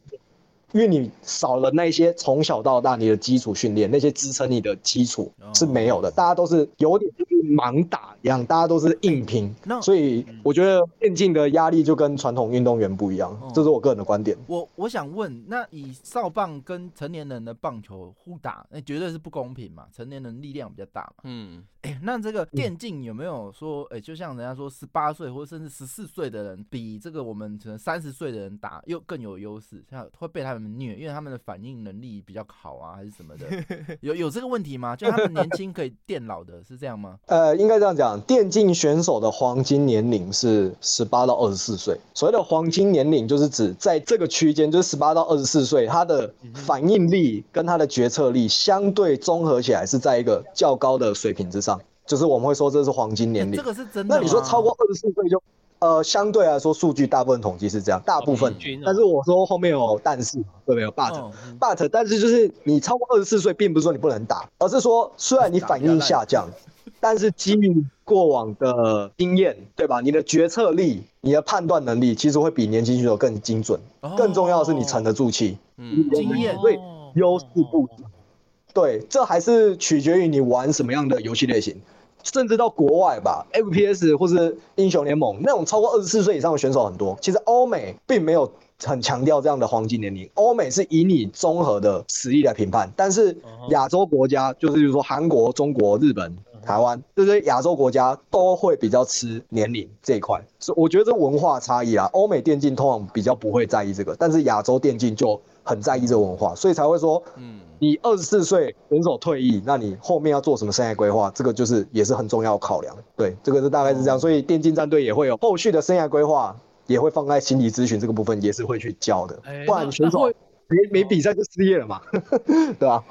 F: 因为你少了那些从小到大你的基础训练，那些支撑你的基础是没有的，大家都是有点就是盲打一样，大家都是硬拼
D: 那，
F: 所以我觉得电竞的压力就跟传统运动员不一样
D: 哦，
F: 这是我个人的观点。
D: 我我想问，那以少棒跟成年人的棒球互打，那绝对是不公平嘛？成年人力量比较大嘛。
E: 嗯，
D: 哎、那这个电竞有没有说，哎、就像人家说，十八岁或者甚至十四岁的人，比这个我们可能三十岁的人打又更有优势，像会被他们虐，因为他们的反应能力比较好啊，还是什么的？[LAUGHS] 有有这个问题吗？就他们年轻可以电老的，是这样吗？
F: 呃，应该这样讲，电竞选手的黄金年龄是十八到二十四岁。所谓的黄金年龄，就是指在这个区间，就是十八到二十四岁，他的反应力跟他的决策力相对综合起来是在一个较高的水平之上，就是我们会说这是黄金年龄
D: 欸这。个是真的？
F: 那你说超过二十四岁就，呃，相对来说数据大部分统计是这样，大部分
B: 哦。
F: 但是我说后面有但是，对不对？有 but，
D: 哦
F: but，但是就是你超过二十四岁，并不是说你不能打，而是说虽然你反应下降，但是基于过往的经验，对吧？你的决策力、你的判断能力，其实会比年轻选手更精准。
D: 哦
F: 更重要的是你沉得住气，
E: 嗯，
D: 经验
F: 所以
B: 哦
F: 优势不一样。对，这还是取决于你玩什么样的游戏类型。甚至到国外吧，FPS 或是英雄联盟那种超过二十四岁以上的选手很多。其实欧美并没有很强调这样的黄金年龄，欧美是以你综合的实力来评判，但是亚洲国家就是比如说韩国、中国、日本。台湾这些亚洲国家都会比较吃年龄这一块，所以我觉得这文化差异啊，欧美电竞通常比较不会在意这个，但是亚洲电竞就很在意这个文化，所以才会说，嗯，你二十四岁选手退役，那你后面要做什么生涯规划，这个就是也是很重要考量。对，这个是大概是这样，所以电竞战队也会有后续的生涯规划，也会放在心理咨询这个部分，也是会去教的，不然选手没没比赛就失业了嘛，[LAUGHS] 对吧？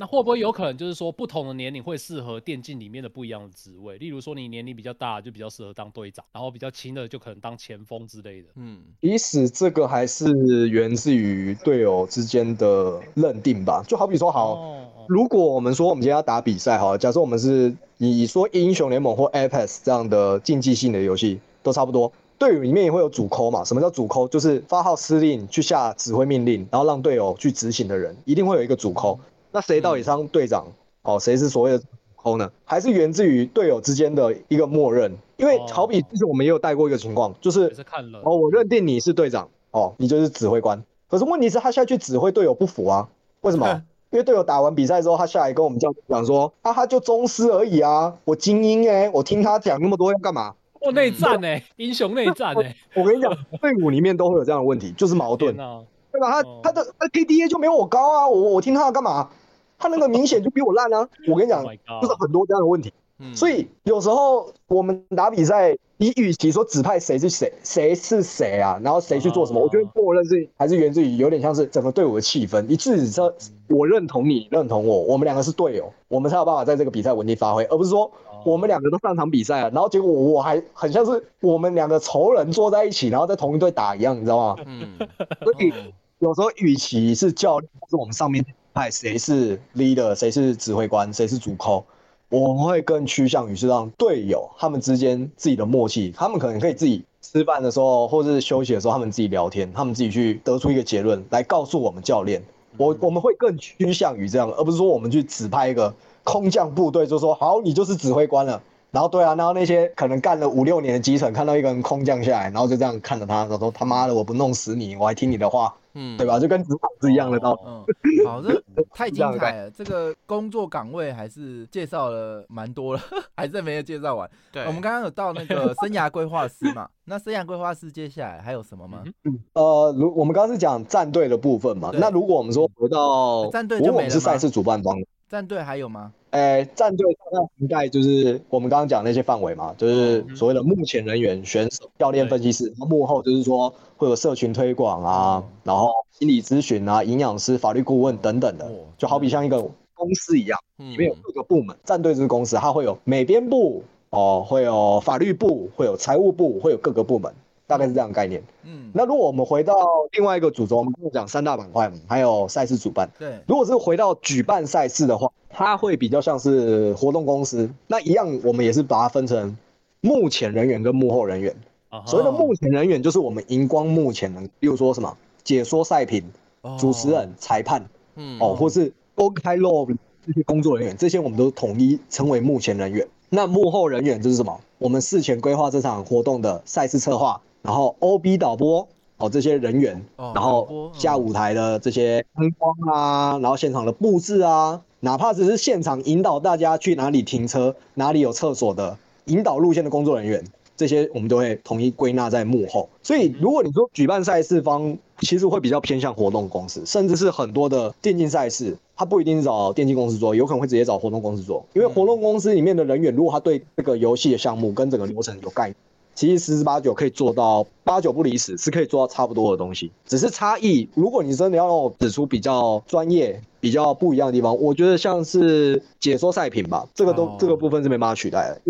B: 那会不会有可能就是说，不同的年龄会适合电竞里面的不一样的职位？例如说，你年龄比较大，就比较适合当队长；然后比较轻的，就可能当前锋之类的。
F: 嗯，其实这个还是源自于队友之间的认定吧。就好比说，好，如果我们说我们今天要打比赛，哈，假设我们是以说英雄联盟或 Apex 这样的竞技性的游戏，都差不多。队伍里面也会有主抠嘛？什么叫主抠？就是发号施令、去下指挥命令，然后让队友去执行的人，一定会有一个主抠。那谁到底当队长？哦，谁是所谓的后呢？还是源自于队友之间的一个默认？因为好比之前我们也有带过一个情况，就是哦，我认定你是队长，哦，你就是指挥官。可是问题是，他下去指挥队友不服啊？为什么？[LAUGHS] 因为队友打完比赛之后，他下来跟我们教讲说，啊，他就宗师而已啊，我精英哎，我听他讲那么多要干嘛？
B: 哦，内战哎，英雄内战哎，[LAUGHS]
F: 我跟你讲，队伍里面都会有这样的问题，就是矛盾，对吧？他他的 KDA 就没有我高啊，我我听他要干嘛？他那个明显就比我烂啊！[LAUGHS] 我跟你讲，就是很多这样的问题。所以有时候我们打比赛，你与其说指派谁是谁，谁是谁啊，然后谁去做什么，我觉得默认是还是源自于有点像是整个队伍的气氛。你自己说我认同你，认同我，我们两个是队友，我们才有办法在这个比赛稳定发挥，而不是说我们两个都上场比赛了，然后结果我还很像是我们两个仇人坐在一起，然后在同一队打一样，你知道吗？嗯。所以有时候与其是教练，是我们上面。派谁是 leader，谁是指挥官，谁是主 call，我们会更趋向于是让队友他们之间自己的默契，他们可能可以自己吃饭的时候或者是休息的时候，他们自己聊天，他们自己去得出一个结论来告诉我们教练。我我们会更趋向于这样，而不是说我们去指派一个空降部队，就说好你就是指挥官了。然后对啊，然后那些可能干了五六年的基层，看到一个人空降下来，然后就这样看着他，说他妈的我不弄死你，我还听你的话。嗯，对吧？就跟职场是一样的道理。
D: 嗯，[LAUGHS] 好，这太精彩了。这个工作岗位还是介绍了蛮多了，[LAUGHS] 还是没有介绍完。
E: 对，
D: 我们刚刚有到那个 [LAUGHS] 生涯规划师嘛？那生涯规划师接下来还有什么吗？
F: 呃，如我们刚刚是讲战队的部分嘛？那如果我们说回到
D: 战队，就
F: 我们是赛事主办方。
D: 战队还有吗？
F: 诶，战队大概涵盖就是我们刚刚讲那些范围嘛，就是所谓的目前人员、选手、教练、分析师，然后幕后就是说会有社群推广啊，然后心理咨询啊、营养师、法律顾问等等的，就好比像一个公司一样，里面有各个部门。战队就是公司，它会有美编部哦，会有法律部，会有财务部，会有各个部门。大概是这样的概念。嗯，那如果我们回到另外一个主轴，我们讲三大板块嘛，还有赛事主办。
D: 对，
F: 如果是回到举办赛事的话，它会比较像是活动公司。那一样，我们也是把它分成目前人员跟幕后人员。所谓的目前人员，就是我们荧光目前人，比如说什么解说赛品、主持人、裁判，嗯，哦，或是公开露这些工作人员，这些我们都统一称为目前人员。那幕后人员就是什么？我们事前规划这场活动的赛事策划。然后 O B 导播哦，这些人员，然后下舞台的这些灯光啊，然后现场的布置啊，哪怕只是现场引导大家去哪里停车，哪里有厕所的引导路线的工作人员，这些我们都会统一归纳在幕后。所以，如果你说举办赛事方，其实会比较偏向活动公司，甚至是很多的电竞赛事，他不一定是找电竞公司做，有可能会直接找活动公司做，因为活动公司里面的人员，如果他对这个游戏的项目跟整个流程有概念。其实十之八九可以做到八九不离十，是可以做到差不多的东西，只是差异。如果你真的要让我指出比较专业、比较不一样的地方，我觉得像是解说赛品吧，这个都这个部分是没办法取代的。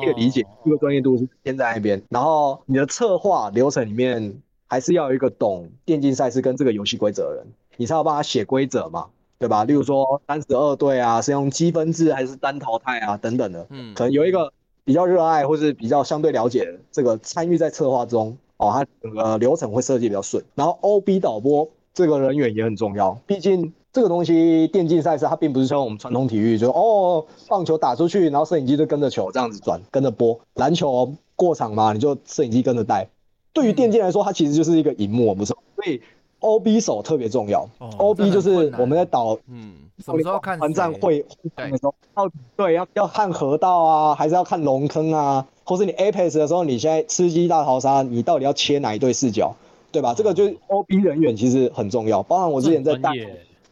F: 这个理解，这个专业度是偏在那边。然后你的策划流程里面，还是要有一个懂电竞赛事跟这个游戏规则的人，你才有办法写规则嘛，对吧？例如说三十二队啊，是用积分制还是单淘汰啊，等等的，嗯，可能有一个。比较热爱或是比较相对了解这个参与在策划中哦，它整个流程会设计比较顺。然后 O B 导播这个人员也很重要，毕竟这个东西电竞赛事它并不是像我们传统体育，就哦棒球打出去，然后摄影机就跟着球这样子转，跟着播。篮球过场嘛，你就摄影机跟着带。对于电竞来说，它其实就是一个荧幕，不是？所以 O B 手特别重要。O B 就是我们在导，
D: 嗯，什么时候看
F: 团战会的时候，要对要要看河道啊，还是要看龙坑啊？或是你 Apex 的时候，你现在吃鸡大逃杀，你到底要切哪一对视角，对吧？这个就是 O B 人员其实很重要。包含我之前在带，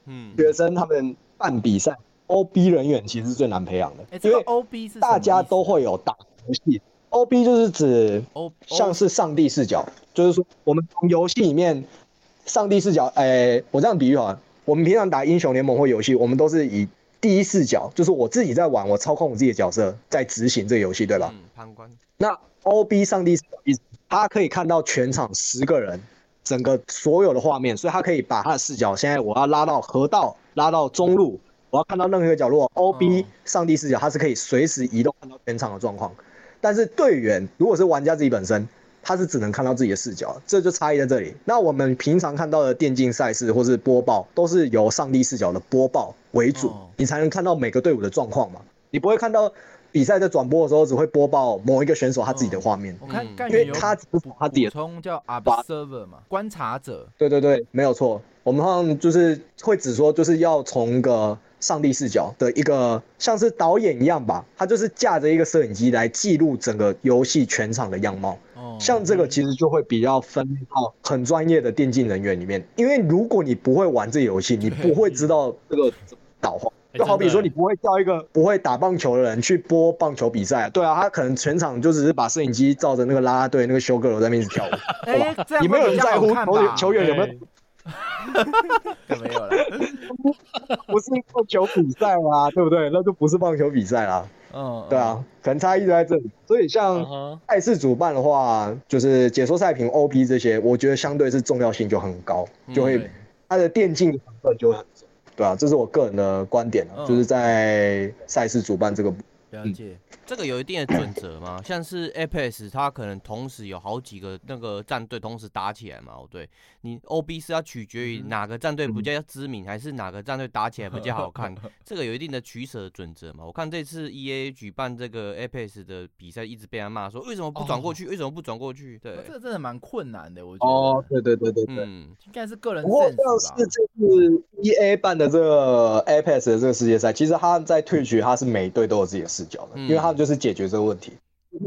F: 嗯，学生他们办比赛，O B 人员其实是最难培养的，因为
D: O B 是
F: 大家都会有打游戏。O B 就是指像是上帝视角，就是说我们从游戏里面上帝视角，哎，我这样比喻啊，我们平常打英雄联盟或游戏，我们都是以第一视角，就是我自己在玩，我操控我自己的角色在执行这个游戏，对吧？
E: 嗯旁观。
F: 那 O B 上帝视角他可以看到全场十个人整个所有的画面，所以他可以把他的视角，现在我要拉到河道，拉到中路，我要看到任何一个角落，O B 上帝视角，他是可以随时移动看到全场的状况。但是队员如果是玩家自己本身，他是只能看到自己的视角，这就差异在这里。那我们平常看到的电竞赛事或是播报，都是由上帝视角的播报为主，你才能看到每个队伍的状况嘛。你不会看到比赛在转播的时候只会播报某一个选手他自己的画面。
D: 我看，
F: 因为他只是他自己
D: 充叫 observer 嘛，观察者。
F: 对对对，没有错。我们好像就是会只说就是要从个。上帝视角的一个像是导演一样吧，他就是架着一个摄影机来记录整个游戏全场的样貌。哦，像这个其实就会比较分到很专业的电竞人员里面，因为如果你不会玩这游戏，你不会知道这个导画。就好比说，你不会叫一个不会打棒球的人去播棒球比赛，对啊，他可能全场就只是把摄影机照着那个啦啦队那个修哥楼在那边跳舞，[LAUGHS] 对你没有人在乎球球员有没有。[LAUGHS]
D: 没有了，[LAUGHS]
F: 不是棒球比赛啦，对不对？那就不是棒球比赛啦。嗯，对啊，可能差异就在这里。所以像赛事主办的话，就是解说赛评、OP 这些，我觉得相对是重要性就很高，就会它的电竞成分就很重。对啊，这是我个人的观点啊，就是在赛事主办这个。
D: 了解，
E: 这个有一定的准则吗？像是 Apex，它可能同时有好几个那个战队同时打起来嘛？哦，对，你 OB 是要取决于哪个战队比较知名，还是哪个战队打起来比较好看？[LAUGHS] 这个有一定的取舍准则嘛？我看这次 EA 举办这个 Apex 的比赛，一直被他骂说为什么不转过去？为什么不转过去？对，
D: 这个真的蛮困难的，我觉得。哦，
F: 对对对对对，嗯，
D: 应该是个人。不过
F: 像是这次 EA 办的这个 Apex 的这个世界赛，其实他在退取，他是每队都有自己的视角的，因为他。就是解决这个问题，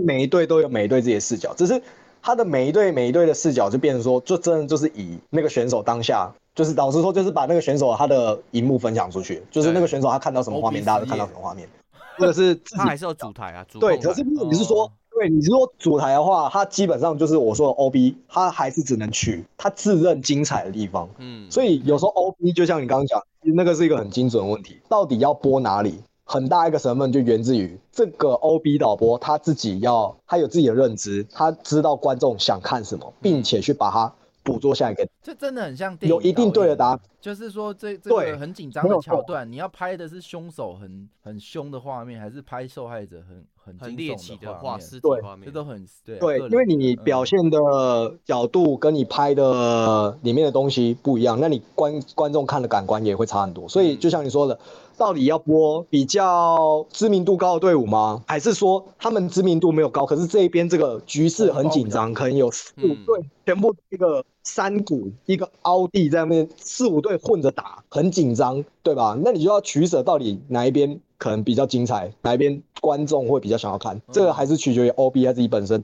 F: 每一队都有每一队自己的视角，只是他的每一队每一队的视角就变成说，就真的就是以那个选手当下，就是老实说，就是把那个选手他的荧幕分享出去，就是那个选手他看到什么画面，大家都看到什么画面，[LAUGHS] 或者是
E: 他还是要主台啊，
F: 对，可是你是说，对，你是说主台的话，他基本上就是我说的 OB，他还是只能取他自认精彩的地方，嗯，所以有时候 OB 就像你刚刚讲，那个是一个很精准的问题，到底要播哪里？很大一个成分就源自于这个 O B 导播他自己要，他有自己的认知，他知道观众想看什么，并且去把它捕捉下来给。
D: 这真的很像
F: 有一定对的答案，
D: 就是说这这个很紧张的桥段，你要拍的是凶手很很凶的画面，还是拍受害者很？
E: 很猎奇的画
D: 面，
F: 对，
D: 这都很对，
F: 对，因为你表现的角度跟你拍的里面的东西不一样，那你观观众看的感官也会差很多。所以就像你说的，到底要播比较知名度高的队伍吗？还是说他们知名度没有高，可是这一边这个局势很紧张，可能有四五队全部一个山谷一个凹地在那边，四五队混着打，很紧张，对吧？那你就要取舍，到底哪一边？可能比较精彩，哪一边观众会比较想要看？这个还是取决于 O B 他自己本身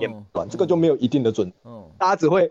F: 演短，这个就没有一定的准。嗯，大家只会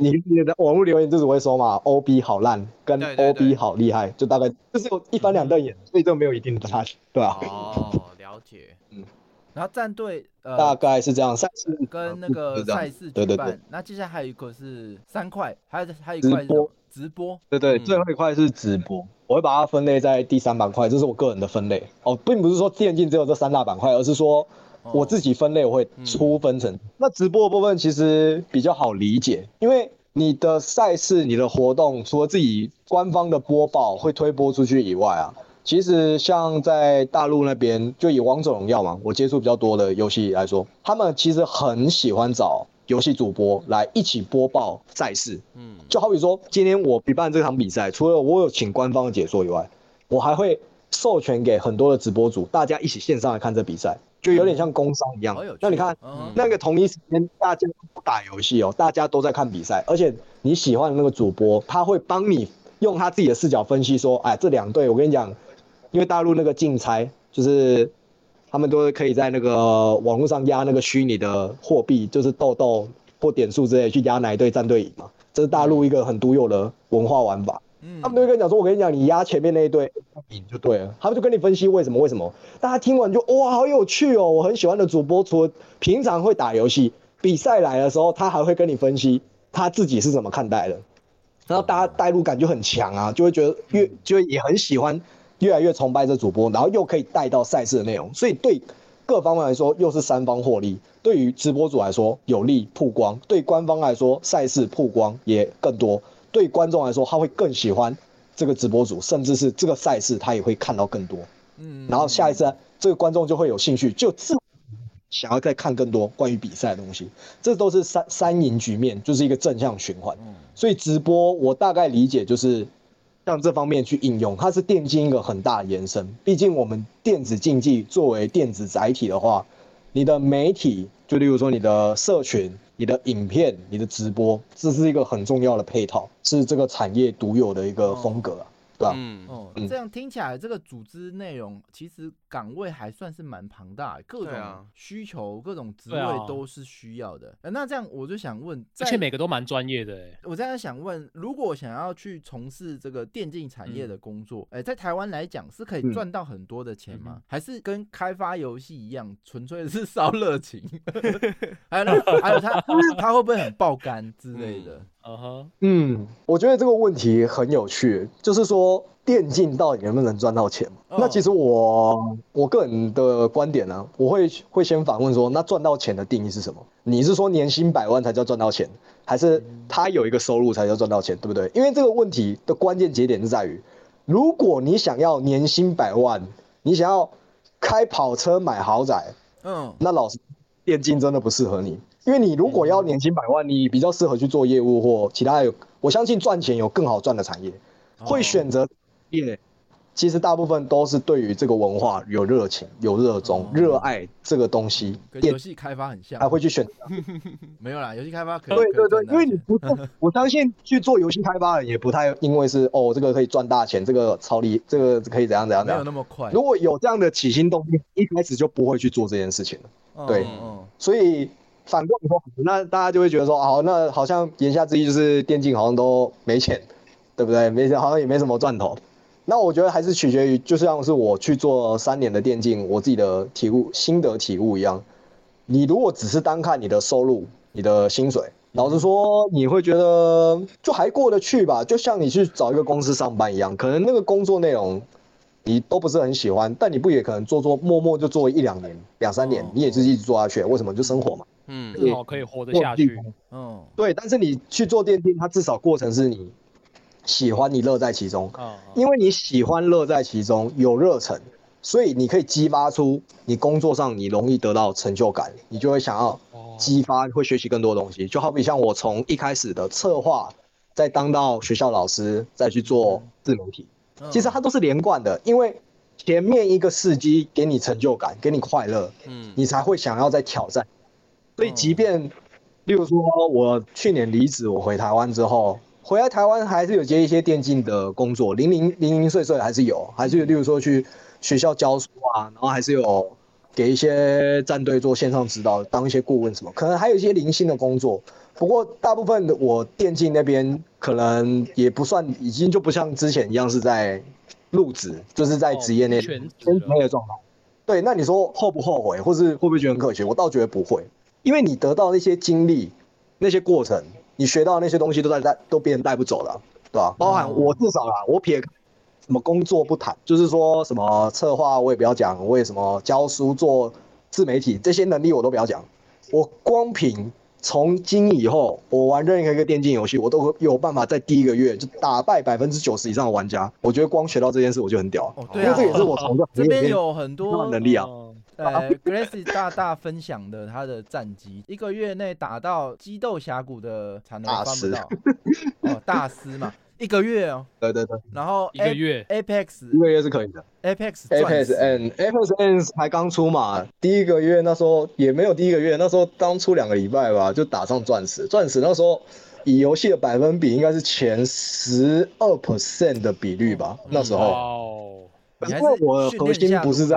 F: 你你的网络留言就只会说嘛，O B 好烂，跟 O B 好厉害，就大概就是有一翻两瞪眼，所以这个没有一定的差距，对吧？
E: 哦，了解。
D: 嗯，然后战队呃
F: 大概是这样，赛事
D: 跟那个赛事举办，那接下来还有一个是三块，还有还有一块播直播，
F: 对对，最后一块是直播。我会把它分类在第三板块，这是我个人的分类哦，并不是说电竞只有这三大板块，而是说我自己分类我会粗分成。那直播的部分其实比较好理解，因为你的赛事、你的活动，除了自己官方的播报会推播出去以外啊，其实像在大陆那边，就以王者荣耀嘛，我接触比较多的游戏来说，他们其实很喜欢找。游戏主播来一起播报赛事。
E: 嗯，
F: 就好比说，今天我举办这场比赛，除了我有请官方的解说以外，我还会授权给很多的直播主，大家一起线上来看这比赛，就有点像工商一样。那你看，
D: 嗯
F: 那个同一时间大家不打游戏哦，大家都在看比赛，而且你喜欢的那个主播，他会帮你用他自己的视角分析说，哎，这两队我跟你讲，因为大陆那个竞猜就是他们都是可以在那个网络上压那个虚拟的货币，就是豆豆或点数之类去压哪一队战队赢嘛，这是大陆一个很独有的文化玩法。
D: 嗯
F: 他们都会跟你讲说，我跟你讲，你压前面那一队赢就对了。他们就跟你分析为什么为什么。大家听完就哇，好有趣哦！我很喜欢的主播，除了平常会打游戏，比赛来的时候，他还会跟你分析他自己是怎么看待的。然后大家代入感就很强啊，就会觉得越就也很喜欢，越来越崇拜这主播，然后又可以带到赛事的内容，所以对各方面来说又是三方获利。对于直播主来说有利曝光，对官方来说赛事曝光也更多，对观众来说他会更喜欢这个直播主，甚至是这个赛事他也会看到更多。
D: 嗯
F: 然后下一次这个观众就会有兴趣，就自想要再看更多关于比赛的东西，这都是三三赢局面，就是一个正向循环。所以直播我大概理解就是向这方面去应用，它是电竞一个很大的延伸。毕竟我们电子竞技作为电子载体的话，你的媒体就例如说你的社群、你的影片、你的直播，这是一个很重要的配套，是这个产业独有的一个风格，吧、
E: 嗯，
D: 哦，
F: 嗯
D: 这样听起来，这个组织内容其实岗位还算是蛮庞大的，各种需求、各种职位都是需要的。呃那这样我就想问，
B: 而且每个都蛮专业的哎。
D: 我现在想问，如果想要去从事这个电竞产业的工作，哎、在台湾来讲是可以
F: 嗯
D: 赚到很多的钱吗？还是跟开发游戏一样，纯粹是烧热情？[LAUGHS] 还有那还有他他会不会很爆肝之类的？
B: 嗯哼，
F: 嗯，我觉得这个问题很有趣，就是说电竞到底能不能赚到钱？
D: 哦
F: 那其实我我个人的观点呢，我会会先反问说，那赚到钱的定义是什么？你是说年薪百万才叫赚到钱，还是他有一个收入才叫赚到钱，对不对？因为这个问题的关键节点是在于，如果你想要年薪百万，你想要开跑车买豪宅，
D: 嗯，
F: 那老师，电竞真的不适合你，因为你如果要年薪百万，你比较适合去做业务或其他有，我相信赚钱有更好赚的产业，会选择业。其实大部分都是对于这个文化有热情、有热衷、热爱这个东西，
D: 跟游戏开发很像
F: 还。会去选择。[LAUGHS]
D: 没有啦，游戏开发可以。
F: 对对对，因为你不是，[LAUGHS] 我相信去做游戏开发的人也不太因为是哦，这个可以赚大钱，这个超厉，这个可以怎样怎样
D: 没有。那么快。
F: 如果有这样的起心动念，一开始就不会去做这件事情了。对
D: 嗯，
F: 所以反过来说，那大家就会觉得说，好，那好像言下之意就是电竞好像都没钱，对不对？没钱好像也没什么赚头。那我觉得还是取决于，就像是我去做三年的电竞，我自己的体悟、心得体悟一样。你如果只是单看你的收入、你的薪水，老实说，你会觉得就还过得去吧。就像你去找一个公司上班一样，可能那个工作内容你都不是很喜欢，但你不也可能做做默默就做一两年、两三年
D: 哦，
F: 你也是一直做下去，为什么？就生活嘛。
E: 嗯，
B: 至少可以活得下去。
D: 嗯，
F: 对，但是你去做电竞，它至少过程是你喜欢，你乐在其中。
B: 嗯，
F: 因为你喜欢乐在其中，有热忱，所以你可以激发出你工作上你容易得到成就感，你就会想要
B: 哦。
F: 激发，会学习更多东西。就好比像我从一开始的策划，再当到学校老师，再去做自媒体，
D: 嗯。
F: 其实它都是连贯的，因为前面一个事迹给你成就感，给你快乐，
E: 嗯，
F: 你才会想要再挑战。所以，即便例如说我去年离职，我回台湾之后，回来台湾还是有接一些电竞的工作，零零零零碎碎还是有，还是有，例如说去学校教书啊，然后还是有给一些战队做线上指导，当一些顾问什么，可能还有一些零星的工作。不过大部分的我电竞那边可能也不算，已经就不像之前一样是在入职，就是在职业内
B: 哦全职
F: 全
B: 了
F: 职内的状态。对，那你说后不后悔，或是会不会觉得很可惜？我倒觉得不会，因为你得到那些经历、那些过程，你学到那些东西都在带，都别人带不走的啊，对吧？包含我至少啊，我撇开什么工作不谈，就是说什么策划我也不要讲，我也什么教书、做自媒体这些能力我都不要讲，我光凭从今以后，我玩任何一个电竞游戏，我都有办法在第一个月就打败百分之九十以上的玩家。我觉得光学到这件事我就很屌，
D: 哦，对啊，
F: 因为这也是我从这
D: 这边有很多
F: 能力啊。
B: 嗯 [LAUGHS]
D: 呃，Gracie 大大分享的他的战绩，一个月内打到激斗峡谷的才能
F: 大师
D: 翻不到，[LAUGHS] 哦，大师嘛，一个月哦，
F: 对对对。
D: 然后
B: 一个月。
D: Apex 一
F: 个月是可以的。
D: ，Apex
F: Apex N Apex N 才刚出嘛，第一个月那时候也没有第一个月，那时候刚出两个礼拜吧，就打上钻石。钻石那时候以游戏的百分比应该是前十二 percent 的比率吧，那时候。
B: 哦，
F: 因
D: 你还是
F: 我核心不是在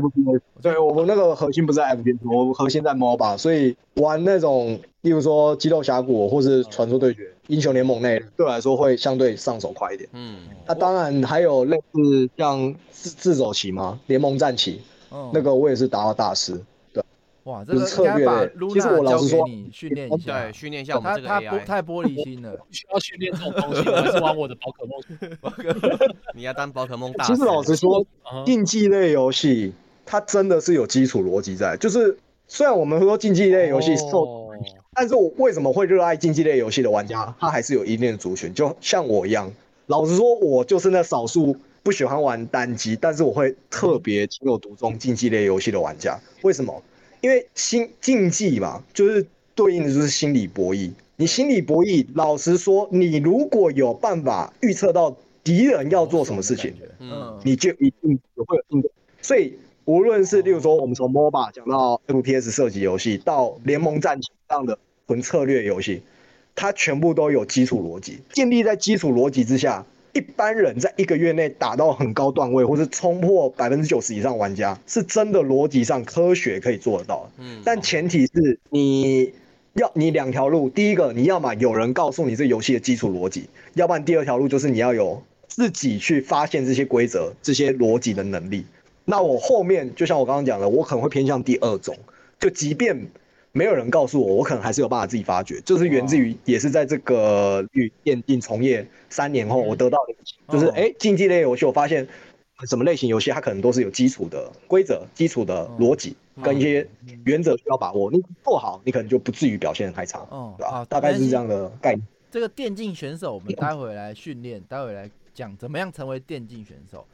D: 路嘛
F: FPS，对我们那个核心不是在 FPS，我核心在 MOBA，所以玩那种例如说激斗峡谷或是传说对决、英雄联盟类，对我来说会相对上手快一点。
E: 嗯，
F: 那当然还有类似像自自走棋嘛，联盟战棋，
D: 嗯
F: 那个我也是达到大师。
D: 哇，这个应该把
F: 策略其实我
D: Luna 交给
F: 老实说
D: 你训练一下
E: 对，，训练一下我们这个
D: 他他玻
E: AI，
D: 太玻璃心了，
B: 不需要训练这种东西，我还是玩我的宝可梦。[LAUGHS] [LAUGHS]
E: 你要当宝可梦大师。
F: 其实老实说，
B: 啊
F: 竞技类游戏它真的是有基础逻辑在，就是虽然我们说竞技类游戏受
B: 哦
F: 但是我为什么会热爱竞技类游戏的玩家？他还是有一定的族群，就像我一样。老实说，我就是那少数不喜欢玩单机，但是我会特别情有独钟竞技类游戏的玩家。为什么？因为心竞技嘛，就是对应的就是心理博弈。你心理博弈，老实说，你如果有办法预测到敌人要做什么事情，
E: 嗯
D: 嗯，
F: 你就一定会有应对。所以无论是例如说我们从 MOBA 讲到 FPS 射击游戏，到联盟战棋这样的纯策略游戏，它全部都有基础逻辑。建立在基础逻辑之下，一般人在一个月内打到很高段位，或是冲破百分之九十以上玩家，是真的逻辑上科学可以做得到的。
E: 嗯，
F: 但前提是你要你两条路，第一个你要么有人告诉你这游戏的基础逻辑，要不然第二条路就是你要有自己去发现这些规则、这些逻辑的能力。那我后面就像我刚刚讲的，我可能会偏向第二种，就即便没有人告诉我，我可能还是有办法自己发掘，就是源自于也是在这个与电竞从业三年后，我得到的，就是
D: 哦。
F: 哎竞技类游戏，我发现什么类型游戏它可能都是有基础的规则、基础的逻辑跟一些原则需要把握，你做好，你可能就不至于表现太差，
D: 哦
F: 对吧？大概是这样的概念。
D: 这个电竞选手，我们待会来训练，待会来讲怎么样成为电竞选手。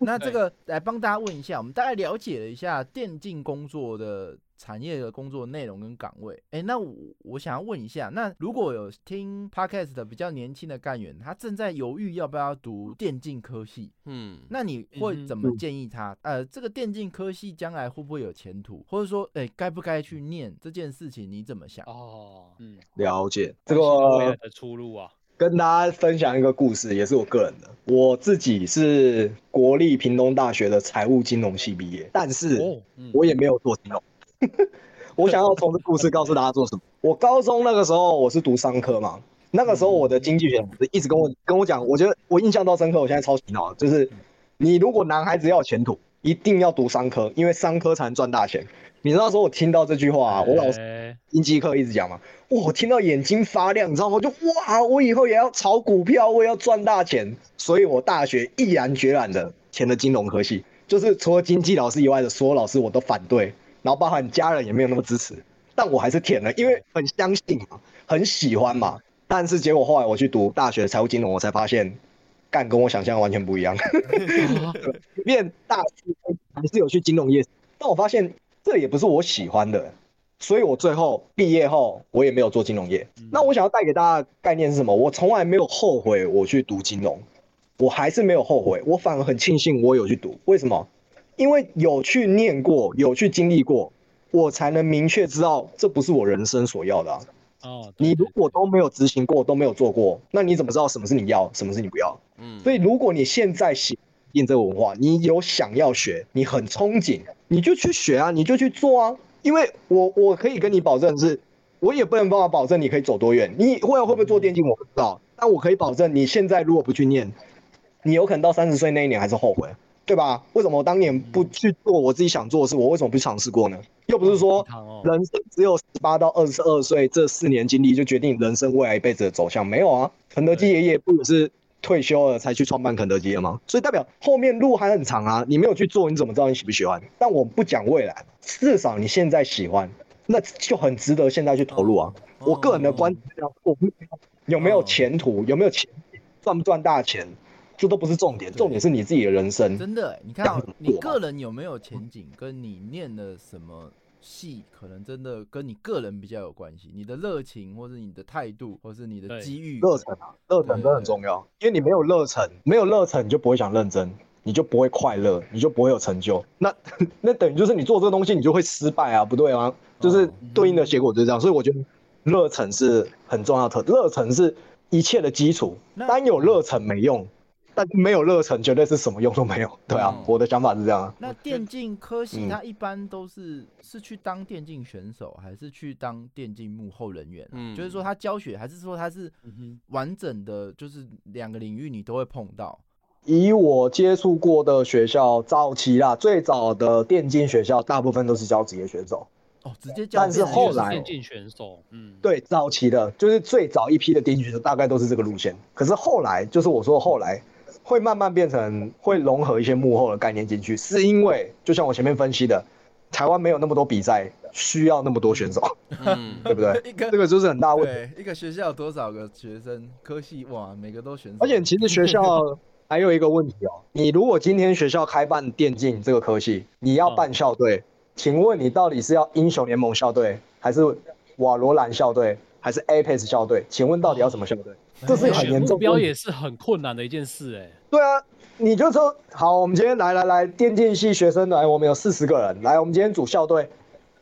D: 那这个来帮大家问一下，我们大概了解了一下电竞工作的产业的工作内容跟岗位。哎，那我我想要问一下，那如果有听 podcast 的比较年轻的干员，他正在犹豫要不要读电竞科系，
E: 嗯，
D: 那你会怎么建议他？呃，这个电竞科系将来会不会有前途，或者说，哎，该不该去念这件事情，你怎么想？
B: 哦，嗯，
F: 了解。这个，
B: 的出路啊，
F: 跟大家分享一个故事，也是我个人的。我自己是国立屏东大学的财务金融系毕业，但是我也没有做金融。[LAUGHS] 我想要从这故事告诉大家做什么。我高中那个时候我是读商科嘛，那个时候我的经济学老师一直跟我跟我讲，我觉得我印象到深刻，我现在超洗脑，就是你如果男孩子要有前途，一定要读商科，因为商科才能赚大钱。你知道说我听到这句话啊，我老师
B: 哎
F: 经济课一直讲嘛，哇，我听到眼睛发亮，你知道吗？我就哇，我以后也要炒股票，我也要赚大钱。所以我大学毅然决然的填了金融科系，就是除了经济老师以外的所有老师我都反对，然后包含家人也没有那么支持，但我还是填了，因为很相信嘛，很喜欢嘛。但是结果后来我去读大学财务金融，我才发现，干跟我想象完全不一样。[LAUGHS] 即便大四还是有去金融业，但我发现这也不是我喜欢的，所以我最后毕业后我也没有做金融业。那我想要带给大家的概念是什么？我从来没有后悔我去读金融，我还是没有后悔，我反而很庆幸我有去读。为什么？因为有去念过，有去经历过，我才能明确知道这不是我人生所要的啊。
B: 哦，
F: 你如果都没有执行过，都没有做过，那你怎么知道什么是你要，什么是你不要？
E: 嗯，
F: 所以，如果你现在喜欢这个文化，你有想要学，你很憧憬，你就去学啊，你就去做啊。因为我我可以跟你保证是，我也不能办法保证你可以走多远。你会会不会做电竞我不知道，但我可以保证你现在如果不去念，你有可能到三十岁那一年还是后悔，对吧？为什么我当年不去做我自己想做的事？我为什么不尝试过呢？又不是说人生只有十八到二十二岁这四年经历就决定人生未来一辈子的走向，没有啊。肯德基爷爷不只是退休了才去创办肯德基的吗？所以代表后面路还很长啊，你没有去做，你怎么知道你喜不喜欢？但我不讲未来，至少你现在喜欢，那就很值得现在去投入啊。我个人的观我不有没有前途，有没有钱，赚不赚大钱，这都不是重点，重点是你自己的人生。
D: 真的欸，你看你个人有没有前景，跟你念的什么系，可能真的跟你个人比较有关系。你的热情，或是你的态度，或是你的机遇，
F: 热忱啊，热忱真的很重要，因为你没有热忱，没有热忱，你就不会想认真，你就不会快乐，你就不会有成就。那 [LAUGHS] 那等于就是你做这个东西，你就会失败啊，不对吗？就是对应的结果就是这样。所以我觉得热忱是很重要的，热忱是一切的基础。单有热忱没用，但没有热忱绝对是什么用都没有。对啊
D: 嗯，
F: 我的想法是这样啊。
D: 那电竞科系，
F: 嗯
D: 它一般都是是去当电竞选手，还是去当电竞幕后人员啊？
E: 嗯
D: 就是说他教学，还是说他是
B: 嗯哼
D: 完整的，就是两个领域你都会碰到？
F: 以我接触过的学校，早期啦，最早的电竞学校，大部分都是教职业选手。
D: 哦，直接教
F: 但是后来
B: 就是电竞选手，嗯，
F: 对，早期的就是最早一批的电竞选手，大概都是这个路线。可是后来，就是我说的后来，会慢慢变成会融合一些幕后的概念进去，是因为就像我前面分析的，台湾没有那么多比赛，需要那么多选手，
E: 嗯，
F: 对不对？[LAUGHS]
D: 一个
F: 这个就是很大问题。
D: 一个学校有多少个学生？科系哇，每个都选手。
F: 而且其实学校还有一个问题哦，你如果今天学校开办电竞这个科系，你要办校队，请问你到底是要英雄联盟校队，还是瓦罗兰校队，还是 Apex 校队？请问到底要什么校队？这是很严重目标
B: 也是很困难的一件事，哎，
F: 对啊，你就说好，我们今天来来来，电竞系学生来，我们有四十个人，来，我们今天组校队，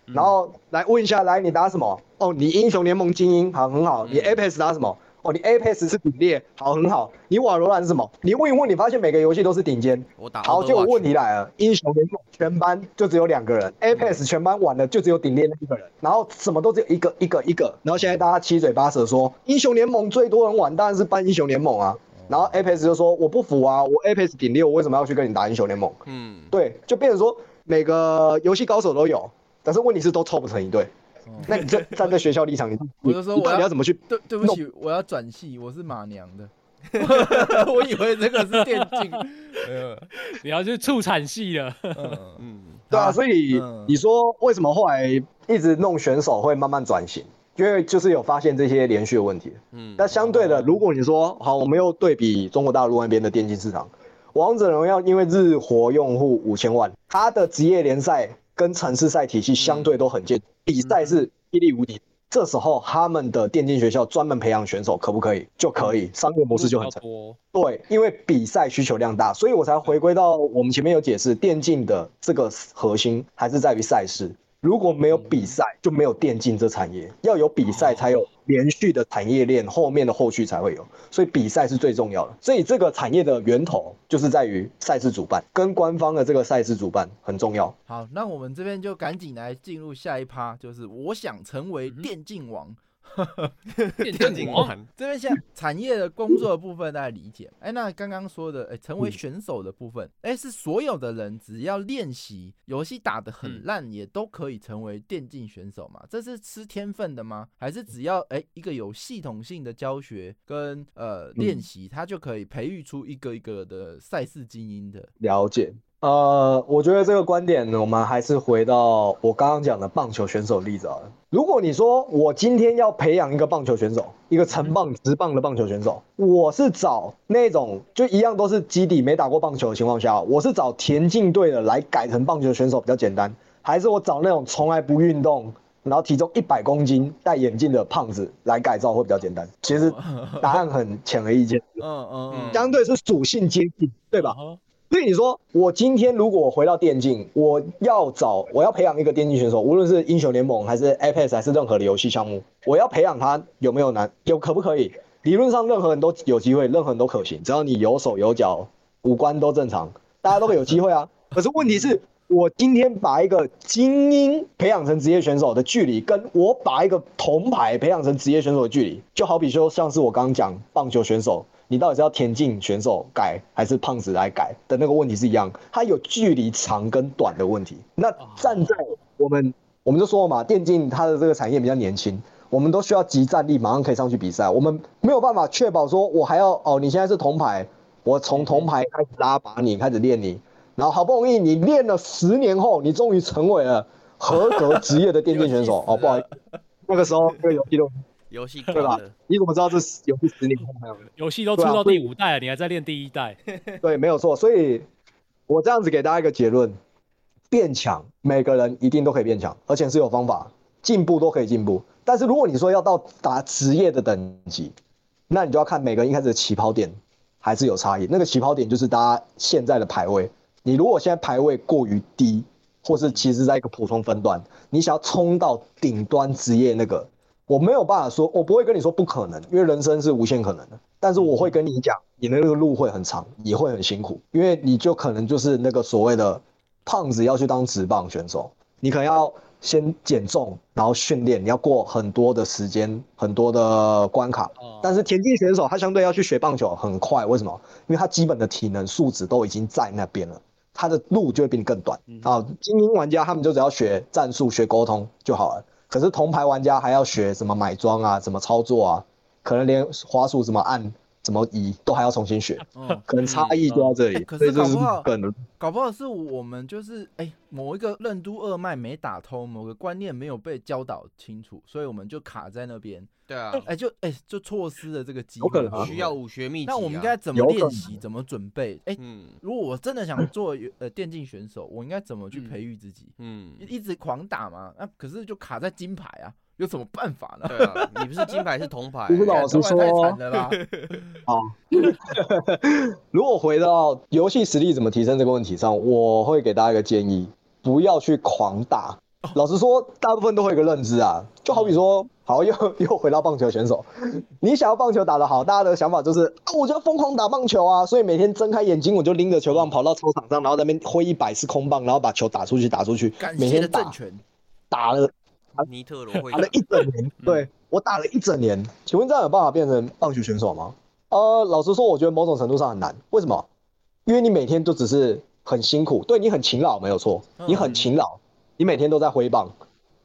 F: 然后来问一下，来你打什么？哦，你英雄联盟精英，好，很好。你
E: 嗯
F: Apex 打什么？哦，你 Apex 是顶猎，好，很好。你瓦罗兰是什么？你问一问，你发现每个游戏都是顶尖。
E: 我打
F: 好结果问题来了，英雄联盟全班就只有两个人，Apex 全班玩的就只有顶猎那一个人，然后什么都只有一个一个一个，然后现在大家七嘴八舌说，英雄联盟最多人玩当然是办英雄联盟啊，然后 Apex 就说我不服啊，我 Apex 顶六，我为什么要去跟你打英雄联盟？
E: 嗯，
F: 对，就变成说每个游戏高手都有，但是问题是都凑不成一队。
D: 哦
F: 那你这站在学校立场，你
D: 我就说
F: 你
D: 我要
F: 到底要怎么去？
D: 对对不起，我要转系，我是马娘的。[LAUGHS] 我以为这个是电竞。[LAUGHS] 呃
B: 你要去畜产系了，
D: 嗯
E: 嗯，[LAUGHS]
F: 对啊，所以
D: 嗯
F: 你说为什么后来一直弄选手会慢慢转型？因为就是有发现这些连续的问题。
E: 嗯，
F: 但相对的，如果你说好，我们又对比中国大陆那边的电竞市场，王者荣耀因为日活用户五千万，它的职业联赛跟城市赛体系相对都很健，比赛是霹雳无敌。这时候他们的电竞学校专门培养选手可不可以？就可以，商业模式就很成。
B: 多，
F: 对，因为比赛需求量大，所以我才回归到我们前面有解释，电竞的这个核心还是在于赛事。如果没有比赛，就没有电竞这产业。要有比赛，才有连续的产业链，后面的后续才会有。所以比赛是最重要的。所以这个产业的源头就是在于赛事主办，跟官方的这个赛事主办很重要。
D: 好，那我们这边就赶紧来进入下一趴，就是我想成为电竞王。
B: 电
E: 电
B: 竞王，[LAUGHS]
D: 这边现在产业的工作的部分大家理解。哎，那刚刚说的，哎，成为
F: 嗯
D: 选手的部分，哎，是所有的人只要练习游戏打得很
B: 嗯
D: 烂，也都可以成为电竞选手吗？这是吃天分的吗？还是只要哎一个有系统性的教学跟呃练习，他就可以培育出一个一个的赛事精英的？
F: 了解。呃，我觉得这个观点，我们还是回到我刚刚讲的棒球选手例子啊。如果你说我今天要培养一个棒球选手，一个成棒、直棒的棒球选手，我是找那种就一样都是基底没打过棒球的情况下，我是找田径队的来改成棒球选手比较简单，还是我找那种从来不运动，然后体重一百公斤、戴眼镜的胖子来改造会比较简单？其实 [LAUGHS] 答案很显而易见，
D: 嗯嗯嗯，
F: 相对是属性接近，对吧？所以你说，我今天如果回到电竞，我要找我要培养一个电竞选手，无论是英雄联盟还是 Apex 还是任何的游戏项目，我要培养他有没有难？有可不可以？理论上任何人都有机会，任何人都可行，只要你有手有脚，五官都正常，大家都会有机会啊。[LAUGHS] 可是问题是，我今天把一个精英培养成职业选手的距离，跟我把一个铜牌培养成职业选手的距离，就好比说像是我刚刚讲棒球选手。你到底是要田径选手改还是胖子来改的那个问题是一样，它有距离长跟短的问题。那站在我们，我们就说嘛，电竞它的这个产业比较年轻，我们都需要集战力，马上可以上去比赛。我们没有办法确保说，我还要哦，你现在是铜牌，我从铜牌开始拉拔你，开始练你，然后好不容易你练了十年后，你终于成为了合格职业的电竞选手。哦，不好意思，那个时候这个游戏都
E: 游戏
F: 对吧，你怎么知道这是游戏十年后还有？[LAUGHS]
B: 游戏都出到第五代了，你还在练第一代？[LAUGHS]
F: 对，没有错。所以我这样子给大家一个结论：变强，每个人一定都可以变强，而且是有方法，进步都可以进步。但是如果你说要到达职业的等级，那你就要看每个人一开始的起跑点还是有差异。那个起跑点就是大家现在的排位。你如果现在排位过于低，或是其实在一个普通分段，你想要冲到顶端职业那个，我没有办法说，我不会跟你说不可能，因为人生是无限可能的。但是我会跟你讲，你的那个路会很长，也会很辛苦，因为你就可能就是那个所谓的胖子要去当职棒选手，你可能要先减重，然后训练，你要过很多的时间，很多的关卡。
B: 哦
F: 但是田径选手他相对要去学棒球很快，为什么？因为他基本的体能素质都已经在那边了，他的路就会比你更短
B: 嗯
F: 啊。精英玩家他们就只要学战术、学沟通就好了。可是铜牌玩家还要学什么买装啊、怎么操作啊，可能连滑鼠怎么按、怎么移都还要重新学，
D: 嗯，
F: 可能差异就在这里。
D: 哎可
F: 是
D: 是搞不好搞不好是我们就是哎、某一个任督二脉没打通，某个观念没有被教导清楚，所以我们就卡在那边，
E: 对啊，
D: 哎、就哎、就错失了这个机会。
F: 有可能啊
E: 需要武学秘籍啊。
D: 那我们应该怎么练习？怎么准备？哎、
E: 嗯
D: 如果我真的想做呃电竞选手，我应该怎么去
E: 嗯
D: 培育自己？
E: 嗯，
D: 一一直狂打嘛，那、可是就卡在金牌啊，有什么办法呢？
E: 对啊，你不是金牌是铜牌 [LAUGHS]
F: 不，是老实
D: 干这太
F: 说
D: 惨了啦。[LAUGHS] [LAUGHS]
F: 如果回到游戏实力怎么提升这个问题上，我会给大家一个建议，不要去狂打。老实说，大部分都会有一个认知啊，就好比说，好又又回到棒球选手，你想要棒球打得好，大家的想法就是啊，我就要疯狂打棒球啊，所以每天睁开眼睛我就拎着球棒跑到操场上，然后在那边挥一百次空棒，然后把球打出去，打出去，每天打打了
E: 尼特罗会
F: 打了一整年，对我打了一整年，请问这样有办法变成棒球选手吗？呃，老实说，我觉得某种程度上很难。为什么？因为你每天都只是很辛苦，对你很勤劳，没有错，你很勤劳，你每天都在挥棒。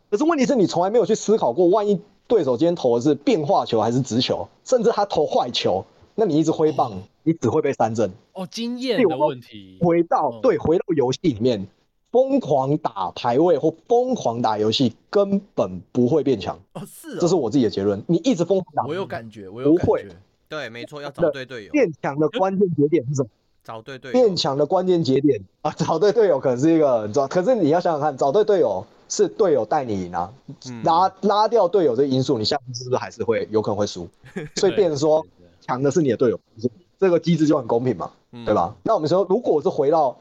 F: 可是问题是你从来没有去思考过，万一对手今天投的是变化球还是直球，甚至他投坏球，那你一直挥棒，你只会被三振。
B: 哦，经验的问题。
F: 回到
B: 哦
F: 对，回到游戏里面，疯狂打排位或疯狂打游戏，根本不会变强。
D: 哦，是哦，
F: 这是我自己的结论。你一直疯狂打，
D: 我有感觉，我有感觉。
E: 对，没错，要找对队友，
F: 变强的关键节点是什么？
E: 找对队友
F: 变。强的关键节点啊，找对队友可能是一个，你知道，可是你要想想看，找对队友是队友带你赢啊，
E: 嗯
F: 拉拉掉队友这因素，你下次是不是还是会有可能会输？[LAUGHS] 所以
B: 对
F: 变成说强的是你的队友，这个机制就很公平嘛，
E: 嗯
F: 对？吧？那我们说，如果是回到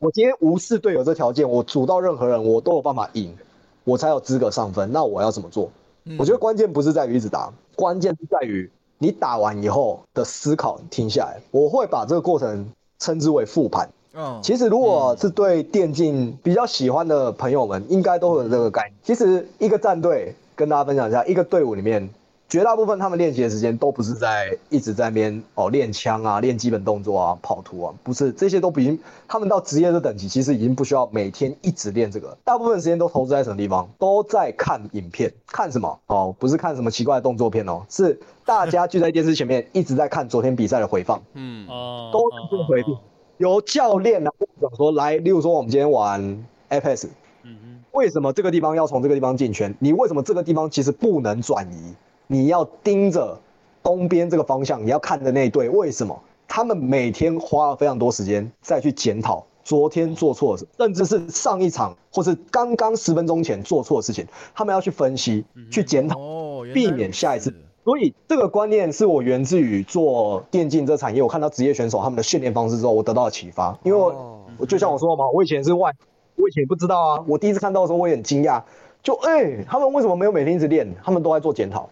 F: 我今天无视队友这条件，我主到任何人，我都有办法赢，我才有资格上分。那我要怎么做？
D: 嗯
F: 我觉得关键不是在于一直打，关键是在于你打完以后的思考停下来。我会把这个过程称之为复盘。
D: 嗯，
F: 其实如果是对电竞比较喜欢的朋友们，应该都会有这个概念。其实一个战队跟大家分享一下，一个队伍里面，绝大部分他们练习的时间都不是在一直在那边哦练枪啊、练基本动作啊、跑图啊，不是这些都已经，他们到职业的等级，其实已经不需要每天一直练这个，大部分时间都投资在什么地方？都在看影片，看什么？哦，不是看什么奇怪的动作片哦，是 [LAUGHS] 大家聚在电视前面一直在看昨天比赛的回放。
E: 嗯，
B: 哦，
F: 都是这个回避
B: 哦
F: 由教练来讲说，来，例如说我们今天玩
B: 嗯嗯
F: 为什么这个地方要从这个地方进圈？你为什么这个地方其实不能转移？你要盯着东边这个方向，你要看的那一队，为什么？他们每天花了非常多时间再去检讨昨天做错的事，甚至是上一场或是刚刚十分钟前做错的事情，他们要去分析、去检讨。避免下一次所以这个观念是我源自于做电竞这产业，我看到职业选手他们的训练方式之后，我得到了启发。因为我就像我说的嘛，我以前是外，我以前不知道啊，我第一次看到的时候我也很惊讶，就哎、他们为什么没有每天一直练？他们都在做检讨，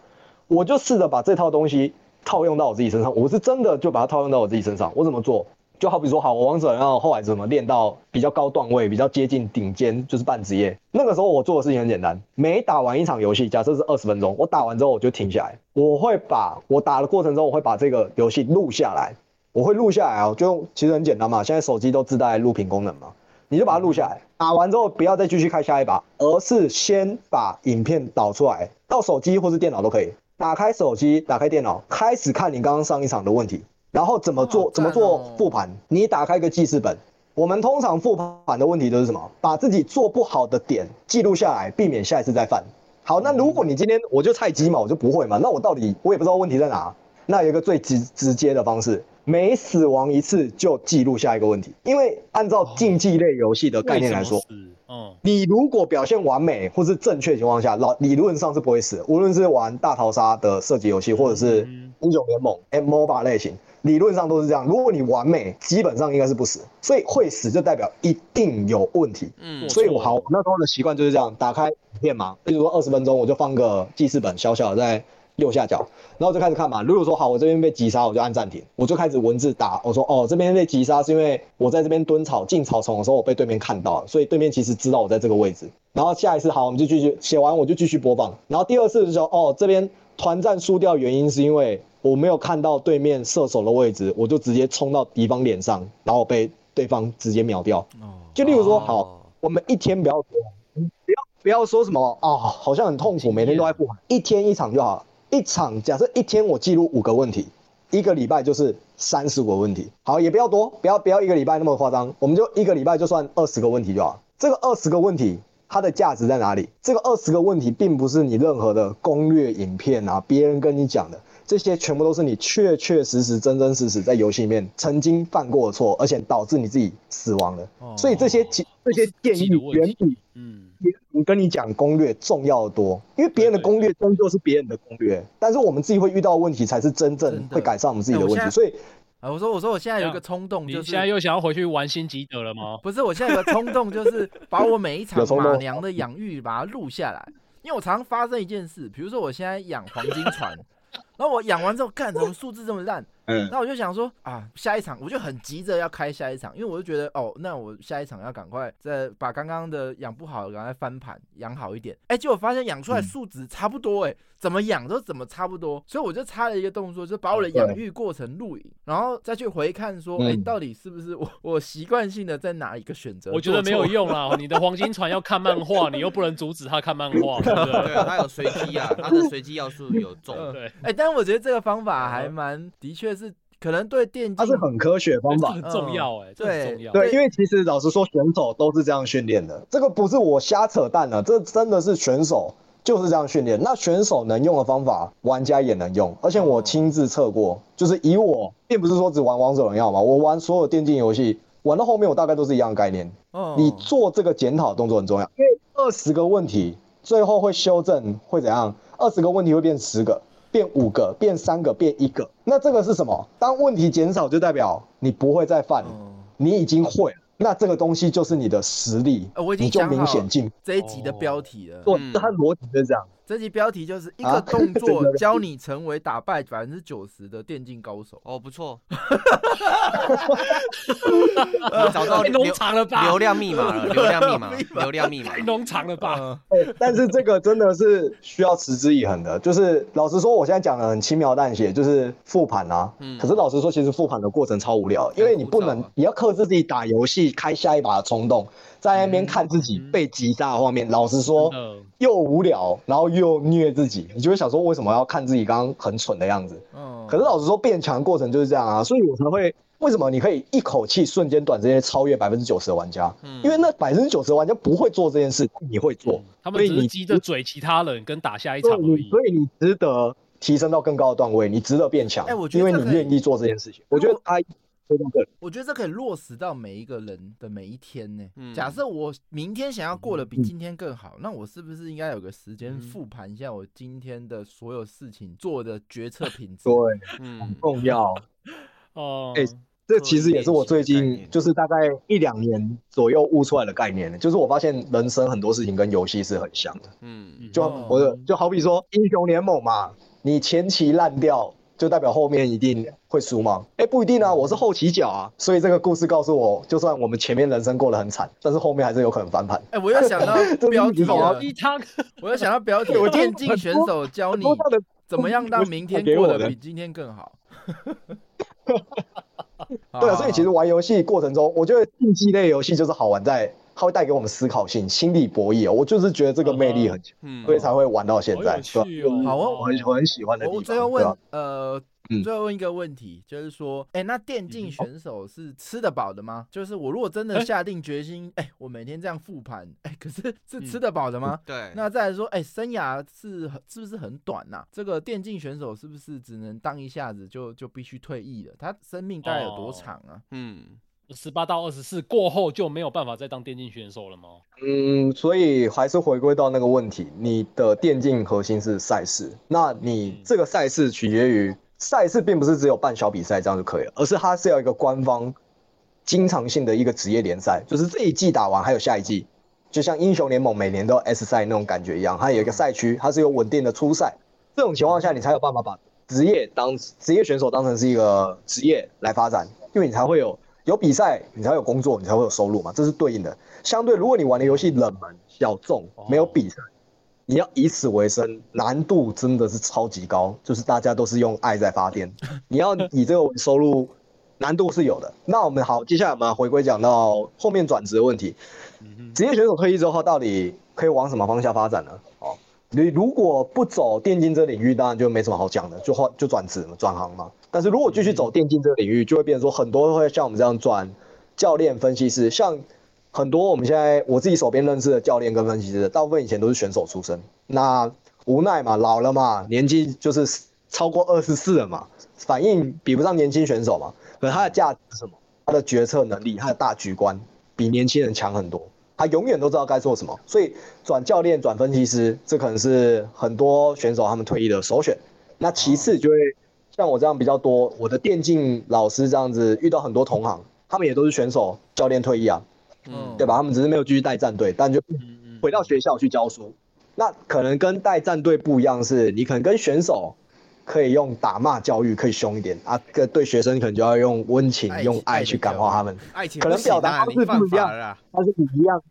F: 我就试着把这套东西套用到我自己身上，我是真的就把它套用到我自己身上。我怎么做？就好比说，好，我王者荣耀后来怎么练到比较高段位，比较接近顶尖，就是半职业。那个时候我做的事情很简单，每打完一场游戏，假设是二十分钟，我打完之后我就停下来，我会把我打的过程中，我会把这个游戏录下来，我会录下来啊，就其实很简单嘛，现在手机都自带录屏功能嘛，你就把它录下来，打完之后不要再继续开下一把，而是先把影片导出来，到手机或是电脑都可以，打开手机，打开电脑，开始看你刚刚上一场的问题，然后怎么做、怎么做
D: 哦
F: 复盘，你打开一个记事本。我们通常复盘的问题都是什么？把自己做不好的点记录下来，避免下一次再犯。好，那如果你今天我就菜鸡嘛，我就不会嘛，那我到底我也不知道问题在哪。那有一个最直直接的方式，每死亡一次就记录下一个问题，因为按照竞技类游戏的概念来说
B: 嗯，
F: 你如果表现完美或是正确的情况下，老理论上是不会死。无论是玩大逃杀的射击游戏，或者是
B: 嗯
F: 英雄联盟、M MOBA 类型，理论上都是这样。如果你完美，基本上应该是不死。所以会死就代表一定有问题。
E: 嗯
F: 所以我好，我那时候的习惯就是这样，打开影片嘛，比如说二十分钟，我就放个记事本，小小的在右下角，然后就开始看嘛。如果说好，我这边被击杀，我就按暂停，我就开始文字打，我说哦，这边被击杀是因为我在这边蹲草进草丛的时候，我被对面看到了，所以对面其实知道我在这个位置。然后下一次好，我们就继续写完，我就继续播放。然后第二次的时候，哦，这边团战输掉原因是因为我没有看到对面射手的位置，我就直接冲到敌方脸上，然后被对方直接秒掉。
D: 哦，
F: 就例如说，
E: 哦
F: 好，我们一天不要多，不要不要说什么啊、好像很痛苦，每天都在复盘，一天一场就好。一场假设一天我记录五个问题，一个礼拜就是三十五个问题。好，也不要多，不要不要一个礼拜那么夸张，我们就一个礼拜就算二十个问题就好。这个二十个问题。它的价值在哪里？这个二十个问题并不是你任何的攻略影片啊，别人跟你讲的，这些全部都是你确确实实、真真实实在游戏里面曾经犯过的错，而且导致你自己死亡的。所以这些其这些建议远比
B: 嗯，
F: 跟你讲攻略重要的多，因为别人的攻略终究是别人的攻略，但是我们自己会遇到问题才是真正会改善我们自己的问题。所以
D: 啊，我说我说我现在有一个冲动，
B: 你
D: 就是
B: 现在又想要回去玩心急德了吗？[LAUGHS]
D: 不是，我现在有个冲动，就是把我每一场马娘的养育把它录下来，因为我常常发生一件事，比如说我现在养黄金船，[LAUGHS] 然后我养完之后，干什么数字这么烂？
F: 嗯，
D: 那我就想说啊，下一场我就很急着要开下一场，因为我就觉得哦，那我下一场要赶快再把刚刚的养不好的赶快翻盘养好一点。哎、结果发现养出来
F: 嗯
D: 数值差不多、哎、怎么养都怎么差不多，所以我就差了一个动作，就把我的养育过程录影，然后再去回看说，哎、
F: 嗯
D: 到底是不是我我习惯性的在哪一个选择？
B: 我觉得没有。用啦，[LAUGHS] 你的黄金船要看漫画，你又不能阻止他看漫画，对不对？[LAUGHS]
E: 对啊，它有随机啊，它的随机要素有重。
D: 嗯 [LAUGHS]
B: 对，
D: 哎、但我觉得这个方法还蛮，的确是可能对电竞
F: 它是很科学方法
B: 这很。重要哎，这很重要。
F: 对，因为其实老实说，选手都是这样训练的，这个不是我瞎扯淡的，这真的是选手就是这样训练。那选手能用的方法，玩家也能用，而且我亲自测过，就是以我，并不是说只玩王者荣耀嘛，我玩所有电竞游戏，玩到后面我大概都是一样的概念。
D: 哦
F: 你做这个检讨动作很重要，因为二十个问题最后会修正，会怎样？二十个问题会变十个，变五个，变三个，变一个。那这个是什么？当问题减少，就代表你不会再犯了。
D: 哦
F: 你已经会了，那这个东西就是你的实力，
D: 呃我已经
F: 你就明显进。
D: 这一集的标题了。
F: 做
E: 嗯
F: 它逻辑就是这样。
D: 这集标题就是一个
F: 啊
D: 动作 [LAUGHS] 教你成为打败百分之九十的电竞高手。
E: 哦，不错，[LAUGHS] 你找到 [LAUGHS]
B: 农场了吧？
E: 流量密码了，流量密码，流量密码
B: 太。农场了吧？
F: 但是这个真的是需要持之以恒的。就是老实说，我现在讲的很轻描淡写，就是复盘啊。
E: 嗯
F: 可是老实说，其实复盘的过程超无聊，因为你不能你要克制自己打游戏开下一把的冲动，在那边看自己被击杀的画面。老实说，
B: 嗯，
F: 又无聊，然后又虐自己，你就会想说，为什么要看自己刚刚很蠢的样子？
D: 嗯
F: 可是老实说，变强的过程就是这样啊，所以我才会为什么你可以一口气瞬间短时间超越百分之九十的玩家？
E: 嗯
F: 因为那百分之九十的玩家不会做这件事，你会做，
B: 他们只是
F: 所以你
B: 急着嘴其他人跟打下一场，而已。
F: 所以你值得提升到更高的段位，你值得变强，
D: 哎我觉得
F: 因为你愿意做这件事情。我觉得他
D: 我觉得这可以落实到每一个人的每一天呢。
E: 嗯
D: 假设我明天想要过得比今天更好，那我是不是应该有个时间
E: 嗯
D: 复盘一下我今天的所有事情做的决策 [LAUGHS] 品质？
F: 对，
E: 嗯，很
F: 重要。[LAUGHS]
B: 哦，
F: 哎这其实也是我最近就是大概一两年左右悟出来的概念，就是我发现人生很多事情跟游戏是很像的。
E: 嗯，
F: 就
D: 哦
F: 我就好比说英雄联盟嘛，你前期烂掉，就代表后面一定会输吗？哎、不一定啊，我是后起脚啊。所以这个故事告诉我，就算我们前面人生过得很惨，但是后面还是有可能翻盘。
D: 哎，我又想到 [LAUGHS]
F: 这
D: 标题了，
B: 鸡汤，
D: 我又想到标题
F: 对 [LAUGHS] 我，
D: 电竞选手教你怎么样让明天过得比今天更好。[LAUGHS]
F: 对啊，所以其实玩游戏过程中，我觉得竞技类游戏就是好玩在它会带给我们思考性、心理博弈哦。我就是觉得这个魅力很强，
E: 嗯
F: 所以才会玩到现在，
B: 好？哦。
D: 好哦
F: 我很我很喜欢的地方。
D: 我最后问，呃，
F: 嗯
D: 最后问一个问题，就是说，哎、那电竞选手是吃得饱的吗？就是我如果真的
B: 哎
D: 下定决心，哎、我每天这样复盘，哎、可是是
B: 嗯
D: 吃得饱的吗？
E: 对，
D: 那再来说，哎、生涯是很是不是很短呐、这个电竞选手是不是只能当一下子就就必须退役了？他生命大概有多
B: 哦
D: 长啊？
E: 嗯，
B: 十八到二十四过后就没有办法再当电竞选手了吗？
F: 嗯，所以还是回归到那个问题，你的电竞核心是赛事，那你这个赛事取决于赛事，并不是只有办小比赛这样就可以了，而是它是要一个官方经常性的一个职业联赛，就是这一季打完还有下一季，就像英雄联盟每年都 S 赛那种感觉一样，它有一个赛区，它是有稳定的初赛，这种情况下你才有办法把职业当职业选手当成是一个职业来发展，因为你才会有有比赛，你才有工作，你才会有收入嘛，这是对应的。相对，如果你玩的游戏冷门、小众，没有比赛，你要以此为生，难度真的是超级高，就是大家都是用爱在发电，[LAUGHS] 你要以这个为收入，难度是有的。那我们好，接下来我们回归讲到后面转职的问题。
B: 嗯
F: 职业选手退役之后，到底可以往什么方向发展呢？哦，你如果不走电竞这领域，当然就没什么好讲的，就换就转职嘛，转行嘛。但是如果继续走电竞这领域，就会变成说很多会像我们这样转教练、分析师，像很多我们现在我自己手边认识的教练跟分析师，大部分以前都是选手出身，那无奈嘛，老了嘛，年纪就是超过二十四了嘛，反应比不上年轻选手嘛。可是他的价值是什么？他的决策能力，他的大局观比年轻人强很多。他永远都知道该做什么，所以转教练、转分析师，这可能是很多选手他们退役的首选。那其次就会像我这样比较多，我的电竞老师这样子遇到很多同行，他们也都是选手、教练退役啊，
E: 嗯
F: 对吧？他们只是没有继续带战队，但就回到学校去教书。那可能跟带战队不一样，是你可能跟选手可以用打骂教育，可以凶一点。啊；个对学生可能就要用温情、
D: 爱
F: 用爱去感化他们。
G: 爱情
F: 可能表达方 [LAUGHS] [LAUGHS] 式不一样。但是不一样，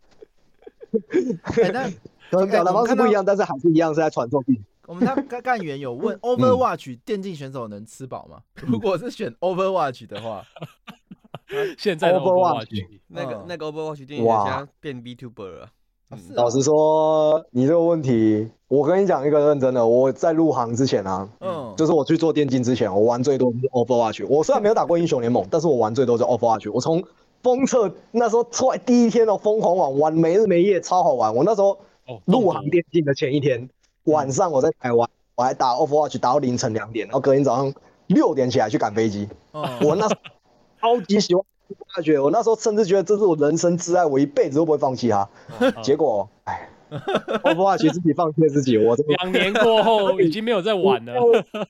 D: 哎、那
F: 可能表达方式不一样，但是还是一样是在传授病。
D: 我们他干干员有问 [LAUGHS] Overwatch 电竞选手能吃饱吗？如果是选 Overwatch 的话，
B: 现在
F: Overwatch
E: 那个那个 Overwatch 电影
F: 哇。
E: 现在变 B Tuber 了，嗯
D: 啊是啊
F: 老实说，你这个问题，我跟你讲一个认真的，我在入行之前啊，
D: 嗯，
F: 就是我去做电竞之前，我玩最多就是 Overwatch。我虽然没有打过英雄联盟，但是我玩最多是 Overwatch。我从封测那时候出来第一天哦，疯狂玩，玩没日没夜，超好玩。我那时候
B: 哦，
F: 入行电竞的前一天晚上，我在台湾，我还打 Overwatch 打到凌晨两点，然后隔天早上六点起来去赶飞机。
D: 嗯
F: 我那时候超级喜欢 Overwatch，我那时候甚至觉得这是我人生挚爱，我一辈子都不会放弃它。
B: 嗯
F: 结果，哎，Overwatch 自己放弃了自己，我
B: 两年过后 [LAUGHS] 已经没有在玩了。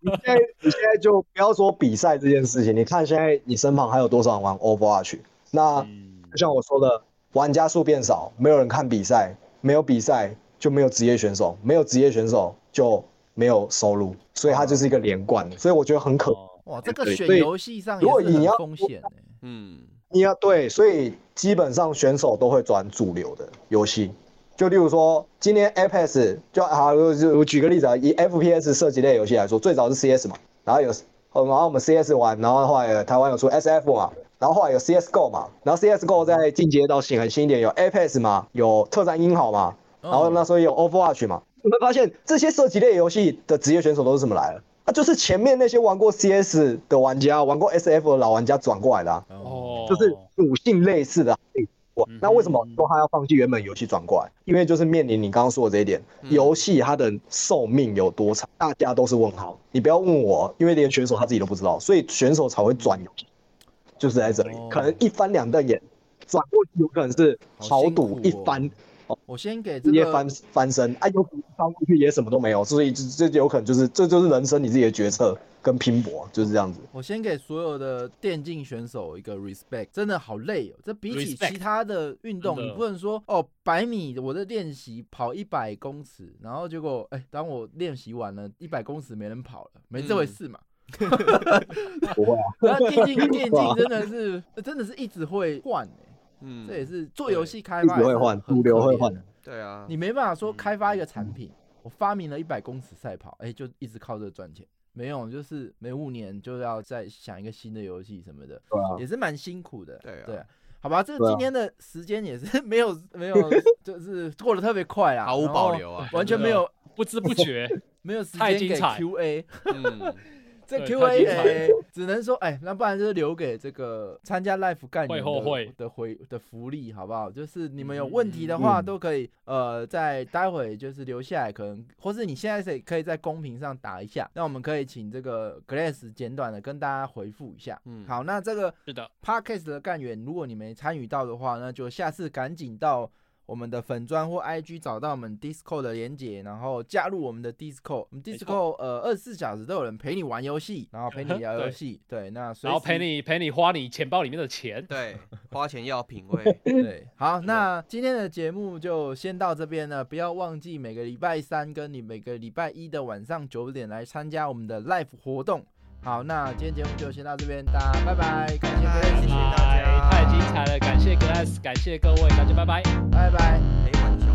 F: 你现在你现在就不要说比赛这件事情，你看现在你身旁还有多少人玩 Overwatch？那
B: 嗯
F: 就像我说的，玩家数变少，没有人看比赛，没有比赛就没有职业选手，没有职业选手就没有收入，所以它就是一个连贯的，所以我觉得很可。
B: 哦
D: 哇，这个选游戏上
F: 如果
D: 也是
F: 要
D: 风险欸
E: 嗯，
F: 你要对，所以基本上选手都会转主流的游戏。就例如说，今天 Apex 就好，我就我举个例子啊，以 FPS 射击类游戏来说，最早是 CS 嘛，然后有，呃然后我们 CS 玩，然后后来台湾有出 SF 嘛，然后后来有 CSGO 嘛，然后 CSGO 再进阶到新很新一点，有 Apex 嘛，有特战英豪嘛，然后那时候有 Overwatch 嘛，你会发现这些射击类游戏的职业选手都是怎么来的？啊，就是前面那些玩过 CS 的玩家、玩过 SF 的老玩家转过来的、啊。
B: 哦，
F: 就是属性类似的那为什么说他要放弃原本游戏转过来？因为就是面临你刚刚说的这一点，
E: 嗯
F: 游戏它的寿命有多长，大家都是问号。你不要问我，因为连选手他自己都不知道，所以选手才会转游戏，就是在这里
D: 哦，
F: 可能一翻两瞪眼，转过去有可能是豪赌一翻，
D: 我先给这个
F: 翻翻身，啊，有可能翻过去也什么都没有，所以这这有可能就是这就是人生你自己的决策跟拼搏，就是这样子。
D: 我先给所有的电竞选手一个 respect，真的好累哦。这比起其他的运动，你不能说哦，百米我在练习跑一百公尺，然后结果哎，当我练习完了，一百公尺没人跑了，没这回
E: 嗯
D: 事嘛。[LAUGHS]
F: 不会啊，
D: 那电竞 [LAUGHS] 电竞真的是真的是一直会换哎，
E: 嗯，
D: 这也是做游戏开
F: 一
D: 发
F: 会换，流会换
D: 的。
E: 对啊，
D: 你没办法说
E: 嗯
D: 开发一个产品，我发明了一百公尺赛跑，哎、就一直靠这个赚钱。没有，就是每五年就要再想一个新的游戏什么的，
F: 对啊，
D: 也是蛮辛苦的。
E: 对啊
D: 对啊，好吧，这今天的时间也是 [LAUGHS] 没有没有，[LAUGHS] 就是过得特别快啊，
E: 毫无保留啊，
D: 完全没有
B: 不知不觉，[LAUGHS]
D: 没有时间给
B: 精彩
D: Q&A。
E: 嗯，
D: 这 Q
B: 太
D: A
B: 精彩了。
D: 诶，[LAUGHS] 只能说哎，那不然就是留给这个参加 Life 干员的
B: 会后会
D: 的回的福利，好不好？就是你们有问题的话，
F: 嗯
D: 都可以呃，在待会就是留下来，可能或是你现在是可以在公屏上打一下，那我们可以请这个 Glass 简短的跟大家回复一下。
E: 嗯。
D: 好，那这个
B: 是的
D: ，Podcast 的干员，如果你没参与到的话，那就下次赶紧到我们的粉砖或 IG 找到我们 Discord 的连接，然后加入我们的 Discord。我们 Discord 呃二十四小时都有人陪你玩游戏，然后陪你聊游戏。[LAUGHS] 对，那随时
B: 然后陪你陪你花你钱包里面的钱。
E: 对，[LAUGHS] 花钱要有品味。
D: 对，好，[LAUGHS] 那今天的节目就先到这边了。不要忘记每个礼拜三跟你每个礼拜一的晚上九点来参加我们的 Live 活动。好，那今天节目就先到这边，大家拜拜，感谢各位，
E: 谢谢大家
B: 太精彩了，感谢 Glass，感谢各位，大家拜拜。
D: 拜拜。
E: 陪玩小